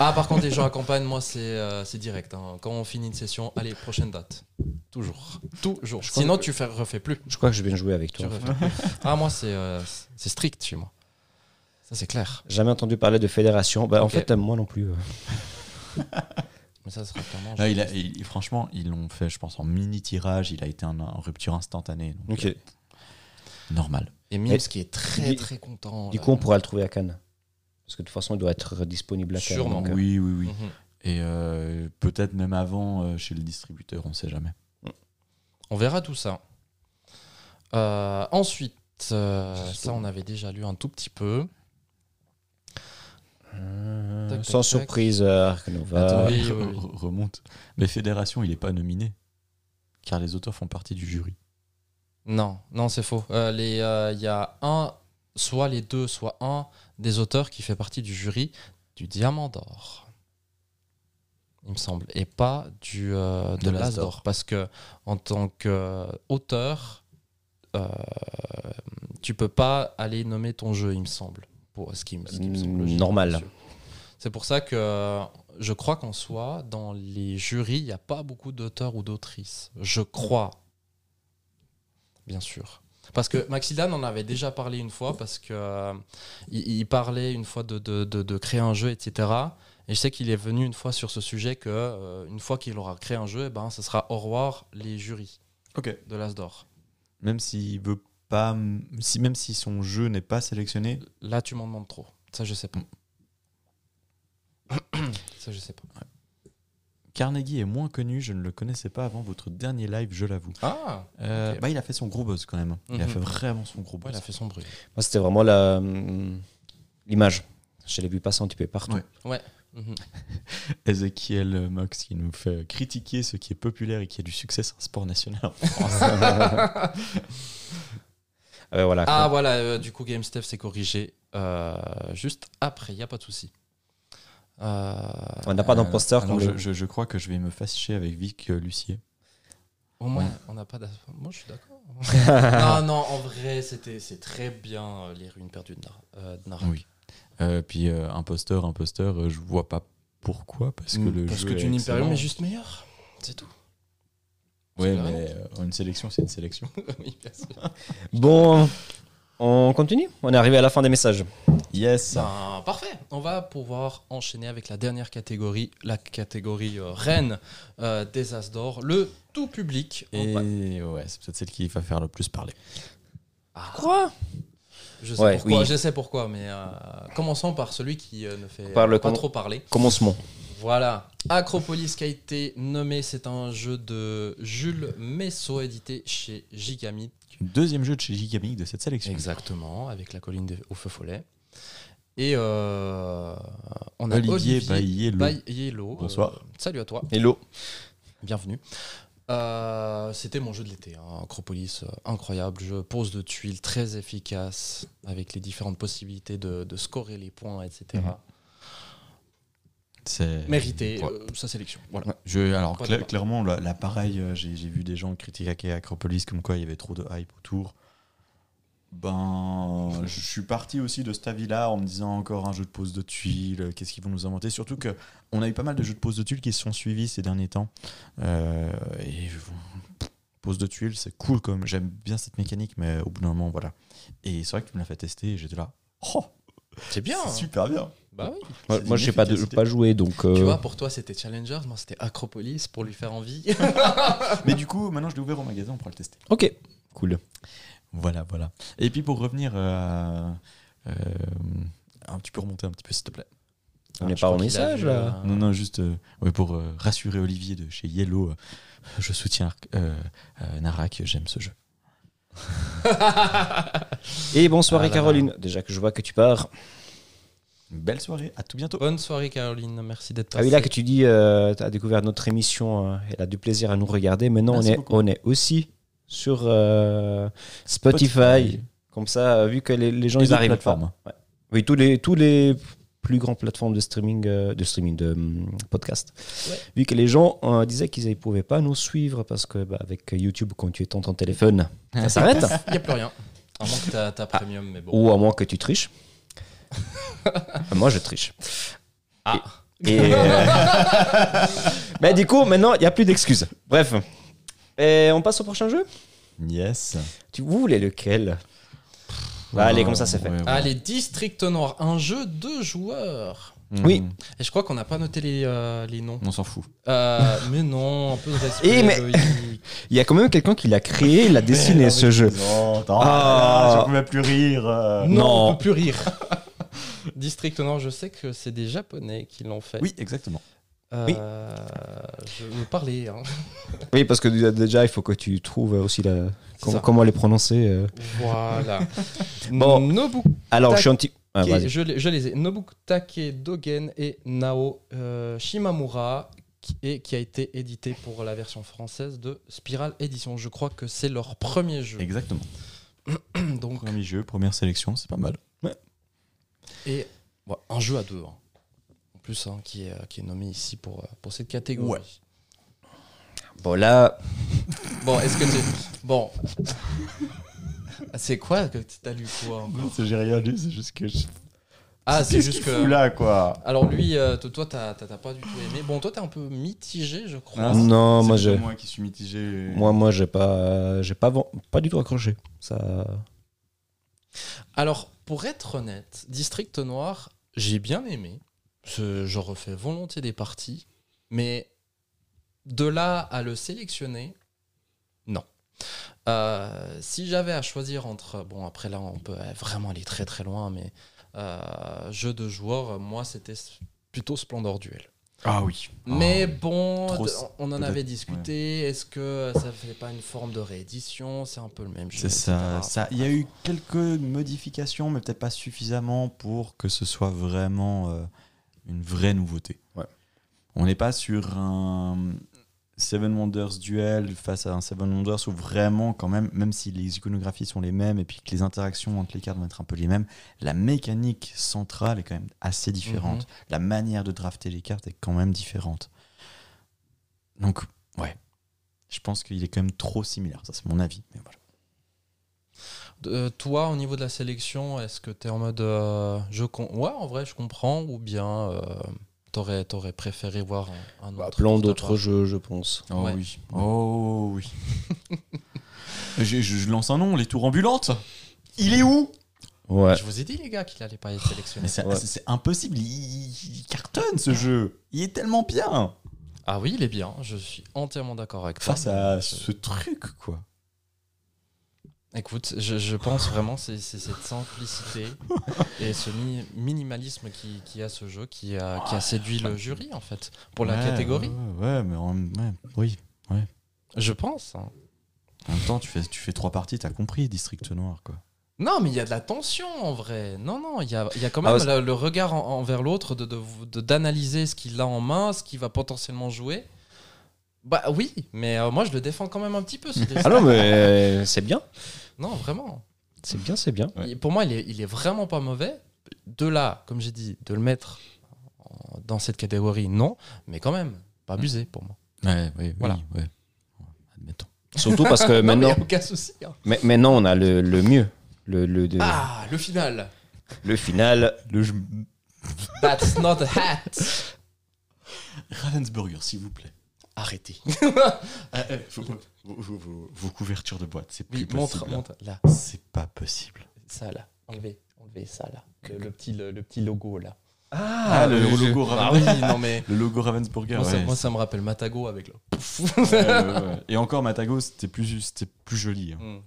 Ah, par contre, les jeux à campagne, moi, c'est euh, c'est direct. hein. Quand on finit une session, allez, prochaine date. Toujours. Toujours. Je Sinon, que- tu fais, refais plus. Je crois que je vais jouer avec toi. Ah, moi, c'est euh, c'est strict chez moi. Ça, c'est clair. Jamais entendu parler de fédération. Bah, En fait, moi non plus. euh. Mais ça sera clairement. Ah, il a- il- franchement, ils l'ont fait, je pense, en mini tirage. Il a été en, en rupture instantanée. donc, Ok. euh, normal. Et Mims qui est très, très content. Du là. coup, on pourra le trouver à Cannes. Parce que de toute façon, il doit être disponible à Cannes. Sûrement. donc, euh, Oui, oui, oui. Mhm. Et euh, peut-être même avant euh, chez le distributeur, on sait jamais. On verra tout ça. Euh, ensuite, euh, ça, on avait déjà lu un tout petit peu. Euh, Tac, tac, sans tac. surprise, euh, Ark Nova. Attends, oui, re- *laughs* oui, oui. re- remonte. Mais Fédération, il n'est pas nominé. Car les auteurs font partie du jury. Non, non, c'est faux. Euh, les, euh, Il y a un, soit les deux, soit un des auteurs qui fait partie du jury du Diamant d'Or. Il me semble. Et pas du, euh, de, De l'As d'Or. Parce que en tant qu'auteur, euh, tu peux pas aller nommer ton jeu, il me semble. Pour ce qui me, ce qui me semble logique, Normal. C'est pour ça que euh, je crois qu'en soi, dans les jurys, il n'y a pas beaucoup d'auteurs ou d'autrices. Je crois. Bien sûr. Parce que Maxidan en avait déjà parlé une fois, parce que euh, il, il parlait une fois de, de- de- de créer un jeu, etc. Et je sais qu'il est venu une fois sur ce sujet que euh, une fois qu'il aura créé un jeu, eh ben, ce sera au revoir les jurys de l'Asdor. Même s'il veut pas, si même si son jeu n'est pas sélectionné, Là, tu m'en demandes trop. Ça, je sais pas. *coughs* Ça, je sais pas. Carnegie est moins connu. Je ne le connaissais pas avant votre dernier live, je l'avoue. Ah Euh, bah, il a fait son gros buzz quand même. Il a Mhm. fait vraiment son gros Ouais, buzz. il a fait son bruit. Moi, c'était vraiment la, hum, l'image. Je l'ai vu passer un petit peu partout. Ouais. Mhm. *laughs* Ezekiel Mox qui nous fait critiquer ce qui est populaire et qui a du succès, c'est un sport national. *laughs* *laughs* Euh, voilà. Ah voilà, euh, du coup GameStep s'est corrigé euh, juste après, il n'y a pas de souci. Euh, On n'a pas d'imposteur Alors, comme je, je- je crois que je vais me fâcher avec Vic euh, Lucier. au moins, Ouais. on n'a pas d'as- Moi, je suis d'accord. *laughs* non, non, en vrai, c'était c'est très bien euh, les ruines perdues de, Nar euh, de Narak. Oui. Euh, puis euh, imposteur, imposteur, euh, je vois pas pourquoi parce que Mm, le Parce jeu que Imperium est juste meilleur. C'est tout. La mais euh, une sélection, c'est une sélection. *laughs* oui, bien sûr. Bon, on continue On est arrivé à la fin des messages. Yes. Ben, parfait. On va pouvoir enchaîner avec la dernière catégorie, la catégorie euh, reine euh, des As d'or, le tout public. Et Ouais. ouais, c'est peut-être celle qui va faire le plus parler. Ah, Quoi? Je sais Ouais, pourquoi, oui. je sais pourquoi, mais euh, commençons par celui qui euh, ne fait pas trop parler. Commencement. Voilà, Acropolis qui a été nommé, c'est un jeu de Jules Messot édité chez Gigamic. Deuxième jeu de chez Gigamic de cette sélection. Exactement, avec la colline au feu follet. Et euh, on a Olivier Olivier. Bonsoir. Euh, salut à toi, Hello. bienvenue. Euh, C'était mon jeu de l'été, hein, Acropolis, euh, incroyable jeu, pose de tuiles très efficace, avec les différentes possibilités de, de scorer les points, etc. Mérité Ouais. euh, sa sélection. Voilà. Ouais. Je, alors cla- débat. clairement, là, là, pareil, euh, j'ai vu des gens critiquer Acropolis comme quoi il y avait trop de hype autour. Ben, je suis parti aussi de cet avis-là en me disant encore un jeu de pose de tuiles, euh, qu'est-ce qu'ils vont nous inventer? Surtout que on a eu pas mal de jeux de pose de tuiles qui se sont suivis ces derniers temps. Euh, et pose de tuiles, c'est cool comme j'aime bien cette mécanique, mais au bout d'un moment, voilà. Et c'est vrai que tu me l'as fait tester et j'étais là. Oh, C'est bien. hein. super bien. Bah oui. Moi, d'une j'ai pas, de- pas joué, donc. euh, Tu vois, pour toi, c'était Challengers, moi, c'était Acropolis pour lui faire envie. *laughs* Mais du coup, maintenant je l'ai ouvert au magasin, on pourra le tester. Ok, cool. Voilà, voilà. Et puis pour revenir euh, à. euh, un, tu peux remonter un petit peu, s'il te plaît. On n'est Je pas a message, vu, là. euh, Non, non, juste euh, ouais, pour euh, rassurer Olivier de chez Yellow, euh, je soutiens euh, euh, Narak, j'aime ce jeu. *laughs* Et bonsoir, Ah. Caroline. Déjà que je vois que tu pars. Belle soirée, à tout bientôt. Bonne soirée, Caroline. Merci d'être Ah oui, passée. là que tu dis, tu as découvert notre émission, euh, elle a du plaisir à nous regarder. Maintenant, on est, beaucoup. on est aussi sur euh, Spotify. Spotify. Comme ça, euh, vu que les, les gens Les ils arrivent plateformes. pas. Oui, tous les, tous les plus grandes plateformes de streaming, euh, de streaming, de hum, podcast. Ouais. Vu que les gens euh, disaient qu'ils ne pouvaient pas nous suivre parce que bah, avec YouTube, quand tu es dans ton téléphone, ça *laughs* s'arrête. Il n'y a plus rien. À moins que t'as ta premium, mais bon. Ou à moins que tu triches. Moi, je triche. Ah. Et, et, euh, *laughs* bah, du coup, maintenant, il n'y a plus d'excuses. Bref. Et on passe au prochain jeu? Yes. tu, Vous voulez lequel? Bah, Allez, comme ça, c'est fait? Ouais, ouais. Allez, District Noir, un jeu de joueurs. Mhm. Oui. Et je crois qu'on n'a pas noté les, euh, les noms. On s'en fout. Euh, mais non, un peu de *laughs* respect. Eh, mais-. Il y a quand même quelqu'un qui l'a créé, il l'a dessiné, ce jeu. Non, attends, Ah. je pouvais plus rire. Non, Non. on peut plus rire. *laughs* District Nord, je sais que c'est des Japonais qui l'ont fait. Oui, exactement. Euh, Oui. Je veux parler. hein. Oui, parce que déjà, il faut que tu trouves aussi la... Comment, les prononcer. euh. Voilà. *laughs* Bon. Alors, je suis un petit. Ah, je, les- je les ai. Nobutake Dogen et Nao euh, Shimamura, qui, et qui a été édité pour la version française de Spiral Edition. Je crois que c'est leur premier jeu. Exactement. *clears throat* Donc, Premier jeu, première sélection, c'est pas mal. Et ouais, un jeu à deux. hein. En plus, hein, qui, est, euh, qui est nommé ici pour, euh, pour cette catégorie. Ouais. Bon, là, *laughs* Bon, est-ce que tu. Bon. C'est quoi que tu as lu quoi J'ai rien lu, c'est juste que je... Ah, c'est juste qu'il que. fout là, quoi. Alors lui, euh, toi, t'as t'as- t'as pas du tout aimé. Bon, toi, t'es un peu mitigé, je crois. Ah, Non, moi, j'ai- moi qui suis mitigé. Moi, moi, j'ai pas, j'ai pas, pas du tout accroché. Ça. Alors, pour être honnête, District Noir, j'ai bien aimé. Je, refais volontiers des parties. Mais de là à le sélectionner, non. Euh, si j'avais à choisir entre. Bon, après là, on peut vraiment aller très très loin, mais euh, jeu de joueur, moi, c'était plutôt Splendor Duel. Ah oui. Mais Ah. bon, trop on en avait discuté. Est-ce que ça fait pas une forme de réédition? C'est un peu le même jeu. C'est ça, ça. Il y a eu quelques modifications, mais peut-être pas suffisamment pour que ce soit vraiment euh, une vraie nouveauté. Ouais. On n'est pas sur un Seven Wonders duel face à un Seven Wonders où vraiment, quand même, même si les iconographies sont les mêmes et puis que les interactions entre les cartes vont être un peu les mêmes, la mécanique centrale est quand même assez différente. Mhm. La manière de drafter les cartes est quand même différente. Donc, ouais. Je pense qu'il est quand même trop similaire. Ça, c'est mon avis. Mais voilà. Euh, toi, au niveau de la sélection, est-ce que tu es en mode euh, je ouais, en vrai, je comprends, ou bien euh, t'aurais aurais préféré voir un, un Bah, autre plein d'autres jeux, je pense. Oh Ouais. oui. Oh oui. *laughs* je, je- je lance un nom, les tours ambulantes. Il est où? Ouais. Je vous ai dit, les gars, qu'il allait pas être sélectionné. Ouais. c'est impossible. Il, il cartonne ce jeu. Il est tellement bien Ah oui, il est bien. Je suis entièrement d'accord avec toi. face à ce truc quoi. Écoute, je, je pense vraiment c'est c'est cette simplicité et ce mi- minimalisme qui, qui a ce jeu qui a, qui a séduit le jury en fait pour la Ouais, catégorie. Ouais, ouais, mais en, ouais, oui. Je pense. hein. En même temps, tu fais, tu fais trois parties, t'as compris, District Noir quoi. Non, mais il y a de la tension en vrai. Non, non, il y a, il y a quand Ah même ouais, le, le regard en- envers l'autre, de, de- de- d'analyser ce qu'il a en main, ce qu'il va potentiellement jouer. Bah oui, mais euh, moi je le défends quand même un petit peu. ce. *laughs* Ah non, mais euh, c'est bien. Non, vraiment. C'est bien, c'est bien. Ouais. Pour moi, il est, il est vraiment pas mauvais. De là, comme j'ai dit, de le mettre dans cette catégorie, non, mais quand même, pas abusé pour moi. Ouais, oui, Voilà. oui, ouais. Admettons. Surtout parce *laughs* que Non, mais y maintenant, a aucun souci. hein. mais- maintenant, on a le, le mieux. Le, le, de- Ah, le final. le final. Le. That's not a hat. *laughs* Ravensburger, s'il vous plaît. Arrêtez. Ah, *laughs* faut- faut- vos, vos- vos- vos couvertures de boîte, c'est plus Oui, possible. montre, là. montre. Là, C'est pas possible. ça là. Enlevez, enlevez ça là. Le, le petit, le, le petit logo là. Ah, le, je- logo Ah Ravens- oui, non mais. *laughs* Le logo Ravensburger. Moi, ça, ouais, moi, ça me rappelle Matago avec le. *laughs* Ouais. Et encore, Matago, c'était plus, plus joli. hein. Hmm.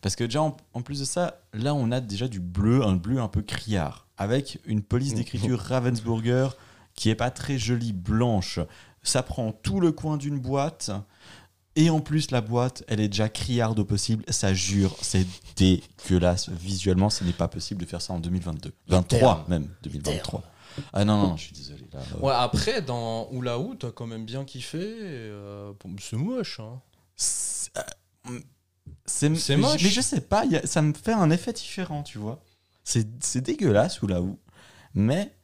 Parce que déjà, en, en plus de ça, là, on a déjà du bleu, un bleu un peu criard, avec une police d'écriture Ravensburger qui est pas très jolie, blanche. Ça prend tout le coin d'une boîte. Et en plus, la boîte, elle est déjà criarde au possible. Ça jure, c'est dégueulasse. Visuellement, ce n'est pas possible de faire ça en 2022. 23 terme. même, 2023. Ah non, non, je suis désolé. Là, euh, Ouais, après, dans Oula Ou, t'as quand même bien kiffé. euh, c'est moche. Hein. C'est euh, c'est- moche. je- Mais je sais pas, a- ça me fait un effet différent, tu vois. C'est c'est dégueulasse ou là où. Mais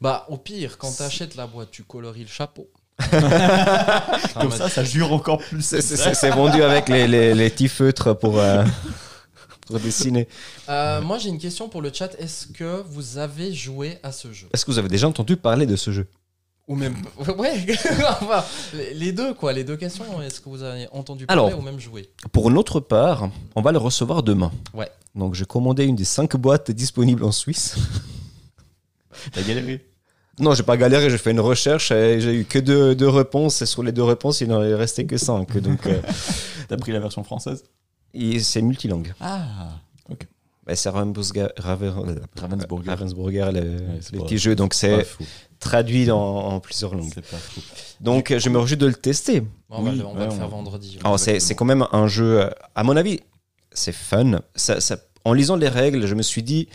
Bah, au pire, quand t'achètes la boîte, tu coloris le chapeau. *laughs* comme ça, ça jure encore plus. C'est- vendu avec les, les, les petits feutres pour, euh, *laughs* pour dessiner. Euh, moi, j'ai une question pour le chat. Est-ce que vous avez joué à ce jeu? Est-ce que vous avez déjà entendu parler de ce jeu? Ou même. *laughs* Ouais, enfin, les les deux, quoi. Les deux questions. Est-ce que vous avez entendu parler Alors. ou même joué? Pour notre part, on va le recevoir demain. Ouais. Donc j'ai commandé une des cinq boîtes disponibles en Suisse. T'as galéré. Non, j'ai pas galéré, j'ai fait une recherche et j'ai eu que deux, deux réponses. Et sur les deux réponses, il n'en est resté que cinq. Donc euh, *laughs* T'as pris la version française et c'est multilingue. Ah Bah, c'est Ravensburger, Raven- Ravensburger. Ravensburger, le, Ouais, petit jeu. Donc c'est traduit en, en plusieurs langues. C'est pas fou. Donc je me réjouis de le tester. On va, Oui, le- on va ouais, le faire on- vendredi. Alors, c'est, c'est quand même un jeu, euh, à mon avis, c'est fun. Ça, ça- en lisant les règles, je me suis dit,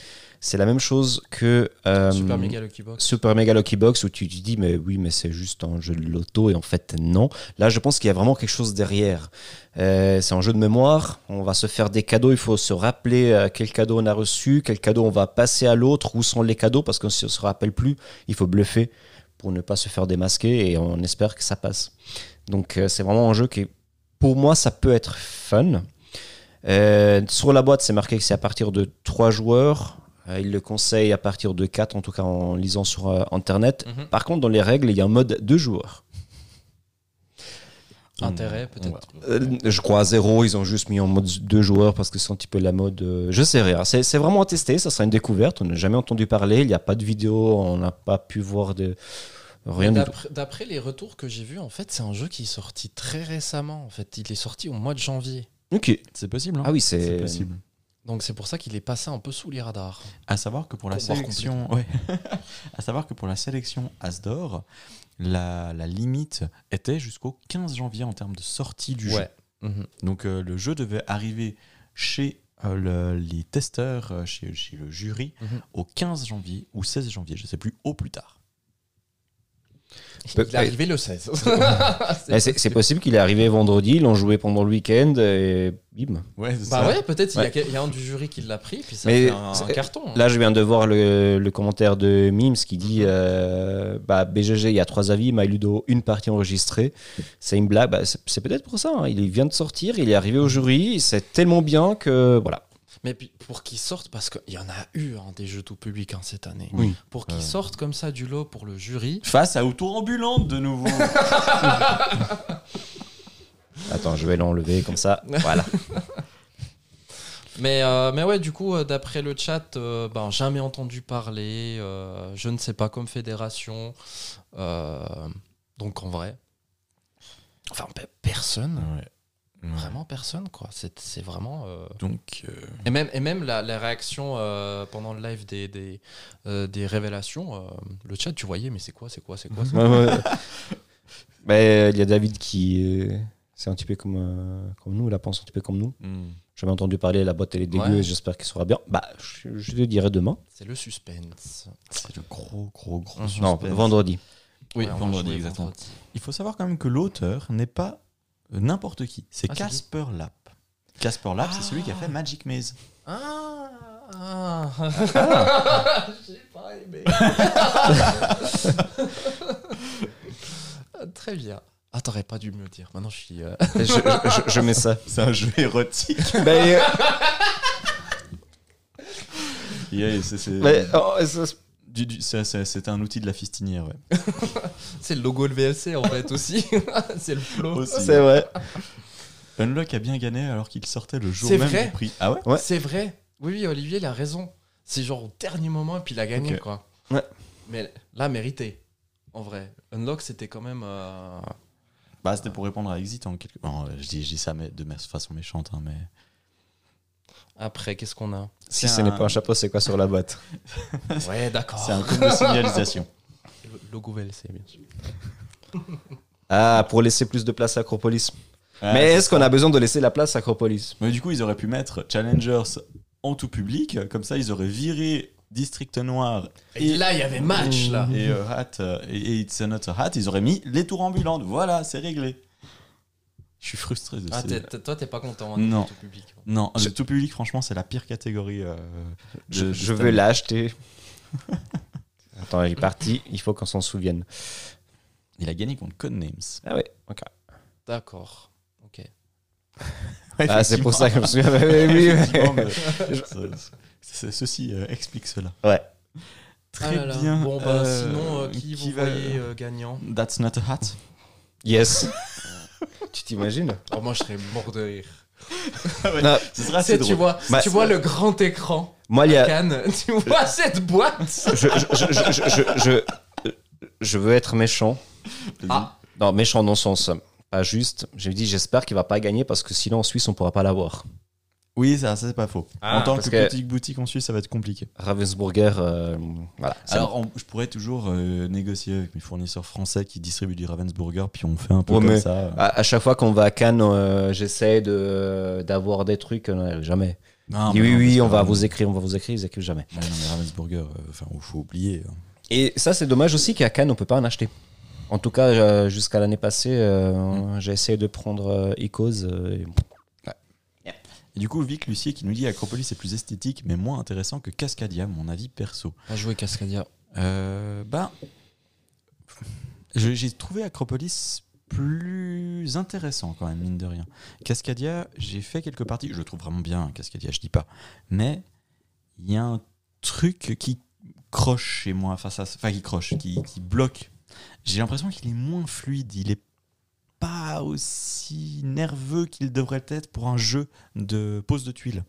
c'est la même chose que euh, Super Mega Lucky Box. Super Mega Lucky Box où tu te dis, mais oui, mais c'est juste un jeu de loto et en fait, non. Là, je pense qu'il y a vraiment quelque chose derrière. Euh, c'est un jeu de mémoire. On va se faire des cadeaux. Il faut se rappeler euh, quel cadeau on a reçu, quel cadeau on va passer à l'autre, où sont les cadeaux parce que si on se rappelle plus, il faut bluffer pour ne pas se faire démasquer et on espère que ça passe. Donc, c'est vraiment un jeu qui, pour moi, ça peut être fun. Euh, sur la boîte, c'est marqué que c'est à partir de 3 joueurs. Euh, il le conseille à partir de 4, en tout cas en lisant sur euh, Internet. Mhm. Par contre, dans les règles, il y a un mode 2 joueurs. *laughs* Intérêt, peut-être. Euh, je crois à 0, ils ont juste mis en mode 2 joueurs parce que c'est un petit peu la mode. euh, je sais rien. C'est vraiment à tester, ça sera une découverte. On n'a jamais entendu parler, il n'y a pas de vidéo, on n'a pas pu voir de. Rien du tout. D'après les retours que j'ai vus, en fait, c'est un jeu qui est sorti très récemment. En fait, il est sorti au mois de janvier. Ok. C'est possible. hein Ah oui, c'est c'est. possible. Donc c'est pour ça qu'il est passé un peu sous les radars. À savoir que pour la sélection, ouais. *laughs* à savoir que pour la sélection Asdor, la, la limite était jusqu'au 15 janvier en termes de sortie du jeu. Mhm. Donc euh, le jeu devait arriver chez euh, le- les testeurs, euh, chez, chez le jury, Mhm. au 15 janvier ou 16 janvier, je sais plus, au plus tard. Il est arrivé le 16. *laughs* Eh, C'est possible qu'il est arrivé vendredi, ils l'ont joué pendant le week-end et bim. Ouais, Bah ça. ouais, peut-être il y a Ouais. quel- il y, a un du jury qui l'a pris, puis ça Mais fait un, carton. Là, je viens de voir le, le commentaire de Mims qui dit euh, bah, BGG, il y a trois avis, MyLudo, une partie enregistrée. C'est une blague. Bah, c'est c'est peut-être pour ça. hein. Il vient de sortir, il est arrivé au jury, c'est tellement bien que voilà. Mais puis, pour qu'ils sortent, parce qu'il y en a eu hein, des jeux tout public hein, cette année. Oui. Pour qu'ils Euh. sortent comme ça du lot pour le jury. Face à Autour Ambulante de nouveau. *laughs* Attends, je vais l'enlever comme ça. Voilà. *laughs* Mais, euh, mais ouais, du coup, euh, d'après le chat, euh, ben, jamais entendu parler. euh, je ne sais pas, comme fédération. euh, donc en vrai. Enfin, pe- personne. Ouais. Ouais. Vraiment personne, quoi. C'est c'est vraiment. euh, Donc, euh, Et même, et même la, la réaction euh, pendant le live des, des, euh, des révélations, euh, le chat, tu voyais, mais c'est quoi, c'est quoi, c'est quoi, c'est quoi Ouais, ouais. *laughs* Mais il y a David qui. euh, c'est un petit peu comme, euh, comme nous, il pense un petit peu comme nous. hmm. J'avais entendu parler, la boîte elle est dégueu Ouais. et j'espère qu'il sera bien. Bah, je, je le dirai demain. C'est le suspense. c'est le gros, gros, gros Mhm. Non, suspense. vendredi. Oui, Ouais, vendredi, exactement. vendredi. Il faut savoir quand même que l'auteur n'est pas n'importe qui. C'est Ah, Casper Lapp. Casper Lapp, c'est celui qui a fait Magic Maze. Ah, ah. *laughs* J'ai pas aimé. *laughs* Très bien. Ah, t'aurais pas dû me le dire. Maintenant, je suis. euh, *laughs* je, je- je mets ça. C'est un jeu érotique. Mais, euh, Yeah, c'est- c'est- mais, oh, ça- du- du- c'est- un outil de la fistinière. Ouais. *laughs* C'est le logo de VLC en fait aussi. *laughs* c'est le flow. Aussi. c'est vrai. Unlock a bien gagné alors qu'il sortait le jour C'est même vrai du prix. Ah ouais Ouais. C'est vrai. Oui, oui, Olivier, il a raison. C'est genre au dernier moment et puis il a gagné Ok. quoi. Ouais. Mais là, mérité. En vrai. Unlock, c'était quand même. euh, Bah, c'était pour répondre à Exit en quelque. Non, je dis, je dis ça mais de façon méchante, hein, mais. Après, qu'est-ce qu'on a Si ce un- n'est pas un chapeau, c'est quoi sur la boîte *laughs* Ouais, d'accord. C'est un truc de signalisation. *laughs* Le Logo VLC, bien sûr. *laughs* Ah, pour laisser plus de place à Acropolis. Ah, Mais est-ce qu'on a besoin de laisser la place à Acropolis? Mais du coup, ils auraient pu mettre Challengers en tout public, comme ça, ils auraient viré District Noir Et là, il y avait match là. et euh, Hat euh, et, et It's Not a Hat, ils auraient mis les tours ambulantes. Voilà, c'est réglé. Je suis frustré de Ah, ces- t'es- t'es- toi, t'es pas content hein, Non. du tout public. Non, Je- le tout public, franchement, c'est la pire catégorie. euh, de- Je, veux l'acheter. *laughs* Attends, il est parti, il faut qu'on s'en souvienne. Il a gagné contre Codenames. Ah ouais, ok. D'accord. Ok. *laughs* Ah, c'est pour ça que *laughs* je me souviens. Oui, mais Ceci euh, explique cela. Ouais. Très Ah là là. bien. Bon, bah, Euh, sinon, euh, qui, vous va- voyez euh, gagnant? That's not a hat. Yes. *laughs* tu t'imagines Alors, moi, je serais mort de rire. Non, Ce sera assez tu drôle. vois, Bah, tu vois le grand écran Moi, il y à a. Cannes, *laughs* tu vois cette boîte Je, je, je, je, je, je- je veux être méchant. Ah. Non, méchant dans le sens pas juste. Je me dis, j'espère qu'il va pas gagner parce que sinon en Suisse, on pourra pas l'avoir. Oui, ça, ça, c'est pas faux. Ah, en tant que, que- petite boutique en Suisse, ça va être compliqué. Ravensburger, euh, voilà. Alors, on- je pourrais toujours euh, négocier avec mes fournisseurs français qui distribuent du Ravensburger, puis on fait un peu Ouais, comme ça. à, à chaque fois qu'on va à Cannes, euh, j'essaie de d'avoir des trucs. jamais. Non, oui, oui, parce on va vous écrire, on va vous écrire, ils écrivent jamais. Ouais, non, mais Ravensburger, enfin, il faut oublier. hein. Et ça, c'est dommage aussi qu'à Cannes, on peut pas en acheter. En tout cas, jusqu'à l'année passée, euh, j'ai essayé de prendre Icos. et- Et du coup, Vic Lucier qui nous dit Acropolis est plus esthétique, mais moins intéressant que Cascadia, mon avis perso. À jouer Cascadia. Euh, bah, j'ai trouvé Acropolis plus intéressant quand même, mine de rien. Cascadia, j'ai fait quelques parties, je le trouve vraiment bien, Cascadia, je dis pas. Mais il y a un truc qui croche chez moi face à enfin qui croche, qui, qui bloque. J'ai l'impression qu'il est moins fluide, il est pas aussi nerveux qu'il devrait être pour un jeu de pose de tuiles.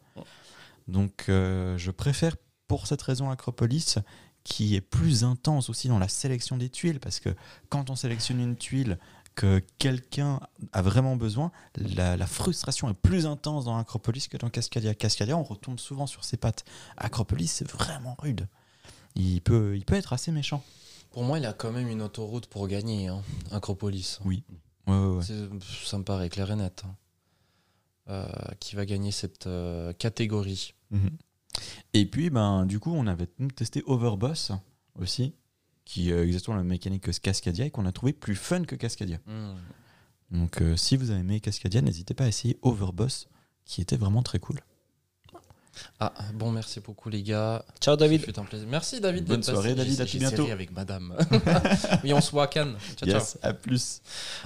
Donc euh, je préfère pour cette raison Acropolis qui est plus intense aussi dans la sélection des tuiles parce que quand on sélectionne une tuile que quelqu'un a vraiment besoin, la, la frustration est plus intense dans Acropolis que dans Cascadia. Cascadia, on retombe souvent sur ses pattes. Acropolis, c'est vraiment rude. Il peut, il peut être assez méchant. Pour moi, il a quand même une autoroute pour gagner, hein, Acropolis. Oui. Ouais, ouais, Ça me paraît clair et net. hein. Euh, qui va gagner cette euh, catégorie Mhm. Et puis, ben, du coup, on avait testé Overboss aussi, qui est exactement la même mécanique que Cascadia et qu'on a trouvé plus fun que Cascadia. Hmm. Donc, euh, si vous avez aimé Cascadia, n'hésitez pas à essayer Overboss, qui était vraiment très cool. Ah, bon, merci beaucoup, les gars. Ciao David. Fut un plaisir. Merci, David. Bonne soirée, David, à tout bientôt. avec madame. *laughs* oui, on se voit à Cannes. Ciao, ciao. yes, à plus.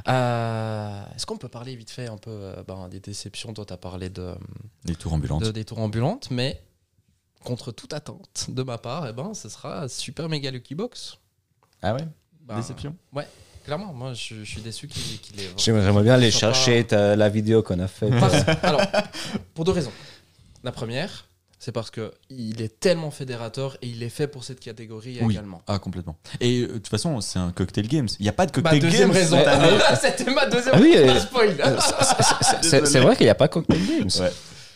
Euh, Est-ce qu'on peut parler vite fait un peu euh, ben, des déceptions? Toi, tu as parlé de, Les tours ambulantes. de- des tours ambulantes, mais contre toute attente de ma part, eh ben, ce sera Super Mega Lucky Box. Ah ouais? Ben, Déception? Clairement, moi, je, je suis déçu qu'il ait. J'aimerais bien aller chercher ta- la vidéo qu'on a faite. Alors, pour deux raisons. La première, c'est parce que il est tellement fédérateur et il est fait pour cette catégorie Oui. également. Ah, complètement. Et euh, de toute façon, c'est un cocktail games. Il n'y a pas de Ma cocktail deuxième games. raison. année. *laughs* C'était ma deuxième Ah oui, raison. euh. Euh, c'est- vrai qu'il n'y a pas Cocktail Games. Ouais.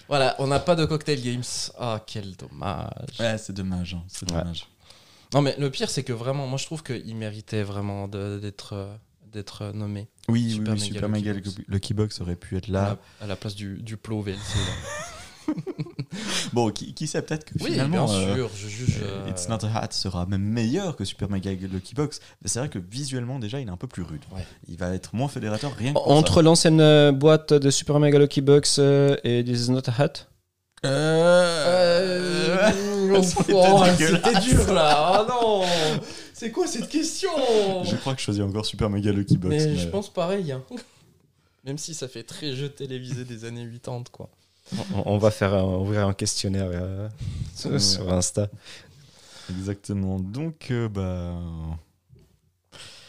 Voilà, on n'a pas de cocktail games. Ah, quel dommage. Ouais, c'est dommage. hein, C'est Ouais. dommage. Non, mais le pire, c'est que vraiment, moi, je trouve qu'il méritait vraiment de- d'être euh, d'être euh, nommé Oui, oui, Super oui, Mega Super Lucky Mega Box. Lucky- Box aurait pu être à là. la, à la place du, du Plo VLC. *laughs* *laughs* Bon, qui, qui sait, peut-être que Oui, finalement. bien euh, je juge. euh, euh, It's Not a Hat sera même meilleur que Super Mega Lucky Box. Mais c'est vrai que visuellement, déjà, il est un peu plus rude. Ouais. Il va être moins fédérateur, rien que Entre l'ancienne euh, boîte de Super Mega Lucky Box euh, et This is not a hat. Euh... Euh, *laughs* C'était oh. C'était dur là. *laughs* Ah non. C'est quoi cette question? Je crois que je choisis encore Super Mega Lucky Box. Mais mais- je pense pareil. hein. Même si ça fait très jeu télévisé des années 80, quoi. On, on va faire un- ouvrir un questionnaire euh, sur, Ouais. sur Insta. Exactement. Donc, euh, bah.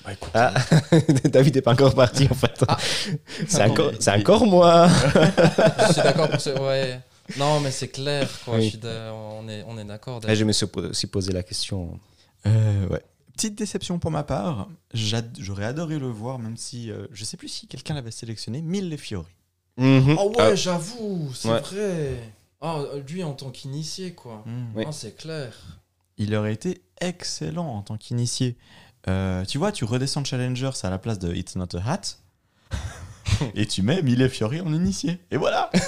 Bah, écoute, Ah, *laughs* David n'est pas encore parti en fait. Ah. c'est Attends, encore, mais- c'est encore moi. je suis d'accord pour ce. Ouais. Non, mais c'est clair, quoi. Oui. Je suis d'a- on est, on est d'accord. Je me suis aussi posé la question. Euh, ouais. Petite déception pour ma part. J'aurais adoré le voir, même si. euh, je sais plus si quelqu'un l'avait sélectionné. Mille Fiori. Mhm. Oh ouais, j'avoue, c'est Ouais. vrai. Ah, lui en tant qu'initié, quoi. Oui. Ah, c'est clair. Il aurait été excellent en tant qu'initié. Euh, tu vois, tu redescends Challengers à la place de It's Not a Hat. *laughs* et tu mets Mille Fiori en initié. Et voilà *laughs*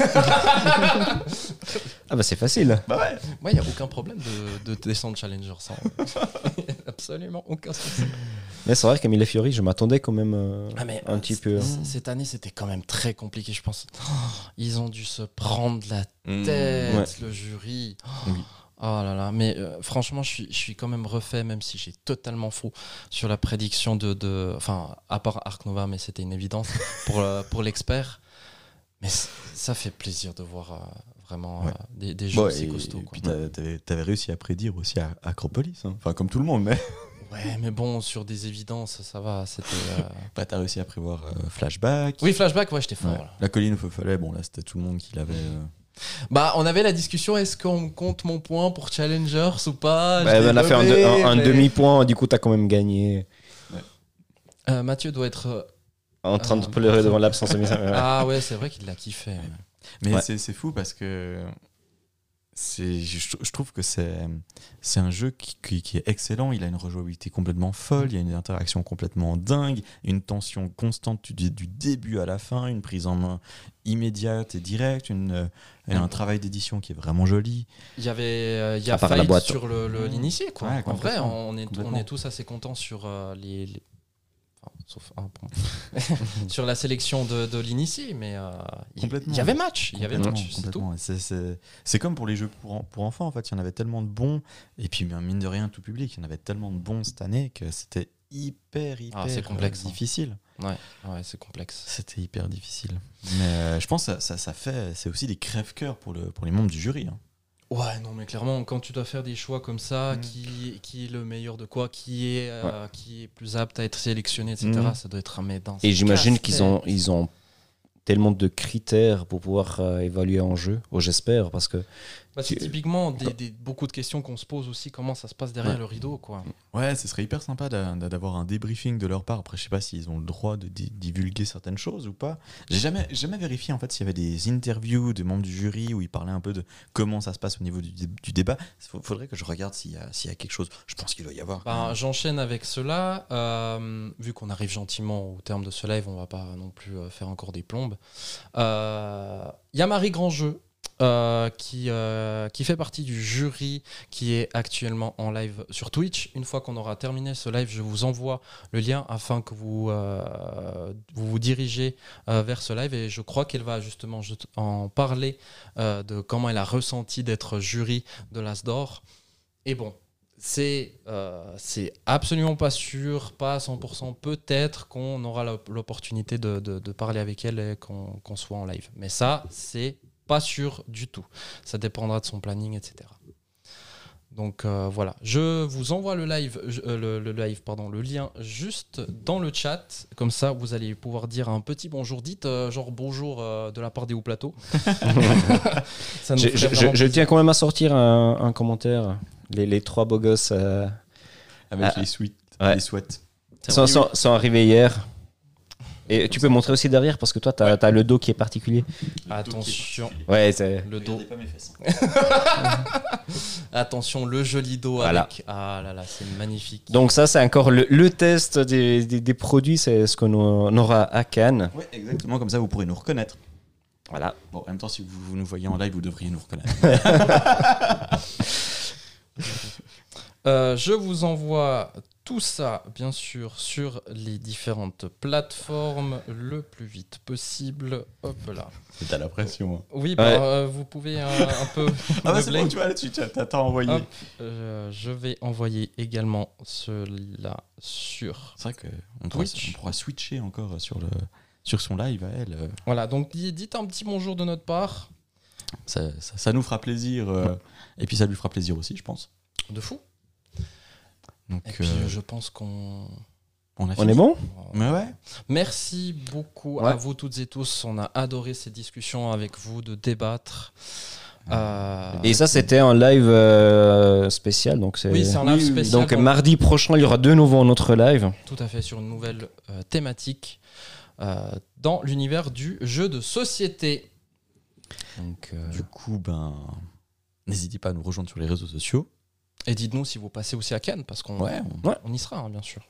Ah bah c'est facile. Bah ouais Moi, il n'y a aucun problème de, de descendre Challenger sans. *laughs* Absolument aucun souci. Mais c'est vrai qu'Emile Fiori, je m'attendais quand même euh, Ah, mais, un petit peu. c- Cette année, c'était quand même très compliqué, je pense. Oh, ils ont dû se prendre la Mmh. tête, Ouais. le jury. Oui. Oh là là, mais euh, franchement, je suis, je suis quand même refait, même si j'ai totalement faux sur la prédiction de. de enfin, à part Arc Nova, mais c'était une évidence *laughs* pour, euh, pour l'expert. Mais ça fait plaisir de voir euh, vraiment Ouais. euh, des, des jeux Bon, aussi costauds. et quoi. puis t'avais- réussi à prédire aussi à Acropolis. hein. Enfin, comme tout le monde, mais. Ouais, mais bon, sur des évidences, ça va. C'était. euh, *laughs* Bah, t'as réussi à prévoir euh, Flashback. Oui, flashback, ouais, j'étais fort. Ouais. La colline au feu bon, là, c'était tout le monde qui l'avait. euh, Bah, on avait la discussion est-ce qu'on compte mon point pour Challengers ou pas? Bah, on a fait un, nommé, de- un- un mais- demi-point, du coup t'as quand même gagné. Euh, Mathieu doit être. En train de Ah, pleurer devant l'absence de mes *laughs* amis. Ouais. Ah ouais, c'est vrai qu'il l'a kiffé. ouais. Mais Ouais. c'est fou parce que je, je trouve que c'est c'est un jeu qui, qui- qui est excellent. Il a une rejouabilité complètement folle, il y a une interaction complètement dingue, une tension constante du, du début à la fin, une prise en main immédiate et directe, une, et un travail d'édition qui est vraiment joli. Il y avait, euh, il y a la boîte. sur le- le- l'initié quoi. Ouais, en vrai, on est, on est tous assez contents sur euh, les, sauf un point, *laughs* sur la sélection de, de l'initié, mais euh, il- y avait match, il y avait match, c'est comme pour les jeux pour, en- pour enfants, en fait. Il y en avait tellement de bons, et puis mine de rien, tout public, il y en avait tellement de bons cette année que c'était hyper, hyper Ah, c'est complexe, euh, hein. difficile. Ouais, ouais, c'est complexe. C'était hyper difficile. Mais euh, je pense que ça, ça, ça fait, c'est aussi des pour, le, pour les membres du jury. hein. Ouais, non, mais clairement, quand tu dois faire des choix comme ça, Mhm. qui, qui est le meilleur de quoi, qui est, euh, qui est plus apte à être sélectionné, etc., Mhm. ça doit être un médin. Et j'imagine qu'ils ont, ils ont tellement de critères pour pouvoir euh, évaluer en jeu. Oh, j'espère, parce que Bah, c'est typiquement des, des- beaucoup de questions qu'on se pose aussi, comment ça se passe derrière Ouais. le rideau, quoi. Ouais, ce serait hyper sympa d'a- d'a- d'avoir un débriefing de leur part. Après, je sais pas s'ils ont le droit de di- divulguer certaines choses ou pas. J'ai jamais, jamais vérifié en fait s'il y avait des interviews de membres du jury où ils parlaient un peu de comment ça se passe au niveau du, dé- du débat. Il faudrait que je regarde s'il y, a- s'il y a quelque chose. Je pense qu'il doit y avoir. Ben, J'enchaîne avec cela. Euh, vu qu'on arrive gentiment au terme de ce live, on va pas non plus euh, faire encore des plombes. Euh, Il y a Marie Grandjeu. Euh, qui, euh, qui fait partie du jury qui est actuellement en live sur Twitch. Une fois qu'on aura terminé ce live, je vous envoie le lien afin que vous euh, vous, vous dirigez vers ce live et je crois qu'elle va justement juste en parler de comment elle a ressenti d'être jury de l'Asdor. Et bon, c'est euh, absolument pas sûr, pas à 100%. Peut-être qu'on aura l'op- l'opportunité de, parler avec elle et qu'on soit en live. Mais ça, c'est pas sûr du tout. Ça dépendra de son planning, etc. Donc euh, voilà, je vous envoie le live, euh, le, le live, pardon, le lien juste dans le chat. Comme ça, vous allez pouvoir dire un petit bonjour. Dites euh, genre bonjour euh, de la part des hauts plateaux. *laughs* *laughs* Ça nous je, tiens quand même à sortir un, un commentaire. Les, les trois beaux gosses euh, Avec les suites, Ouais. les sweats. Sont arrivés hier. Et tu peux montrer aussi derrière parce que toi, tu as, le dos qui est particulier. Attention, Ouais, c'est. le dos. pas mes fesses. *laughs* Attention, le joli dos Voilà. avec. Ah là là, c'est magnifique. Donc, ça, c'est encore le, le test des, des- des produits. C'est ce qu'on on aura à Cannes. Ouais, exactement. Comme ça, vous pourrez nous reconnaître. Voilà. Bon, en même temps, si vous, vous nous voyez en live, vous devriez nous reconnaître. *laughs* Euh, je vous envoie tout ça, bien sûr, sur les différentes plateformes le plus vite possible. Hop là. T'as la pression. hein. Oui, bah, Ouais. euh, vous pouvez euh, un peu. *laughs* Ah bah c'est bon, tu vois là-dessus, t'as envoyé. Hop. Euh, je vais envoyer également celui-là sur. C'est vrai qu'on pourra, on pourra switcher encore sur, le, sur son live à elle. Voilà, donc di- dites un petit bonjour de notre part. Ça, ça- ça nous fera plaisir. euh, et puis ça lui fera plaisir aussi, je pense. De fou. Donc, Et puis, euh, je pense qu'on. on a On fini. est bon Mais ouais. Merci beaucoup Ouais. à vous toutes et tous. On a adoré ces discussions avec vous, de débattre. Euh, Et ça, c'était un live euh, spécial. Donc, c'est. oui, c'est un live spécial. Donc, donc, mardi prochain, il y aura de nouveau un autre live. tout à fait sur une nouvelle euh, thématique euh, dans l'univers du jeu de société. Donc, euh, Du coup, ben, n'hésitez pas à nous rejoindre sur les réseaux sociaux. Et dites-nous si vous passez aussi à Cannes, parce qu'on Ouais, on, on y sera, hein, bien sûr.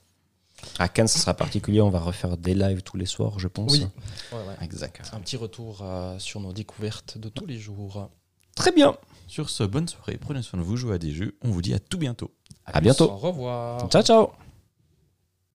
à Cannes, ce sera particulier. On va refaire des lives tous les soirs, je pense. Oui. Ouais, ouais. Exact. Un petit retour euh, sur nos découvertes de tous les jours. Très bien. Sur ce, bonne soirée, prenez soin de vous, jouez à des jeux. On vous dit à tout bientôt. À bientôt. Au revoir. Ciao, ciao.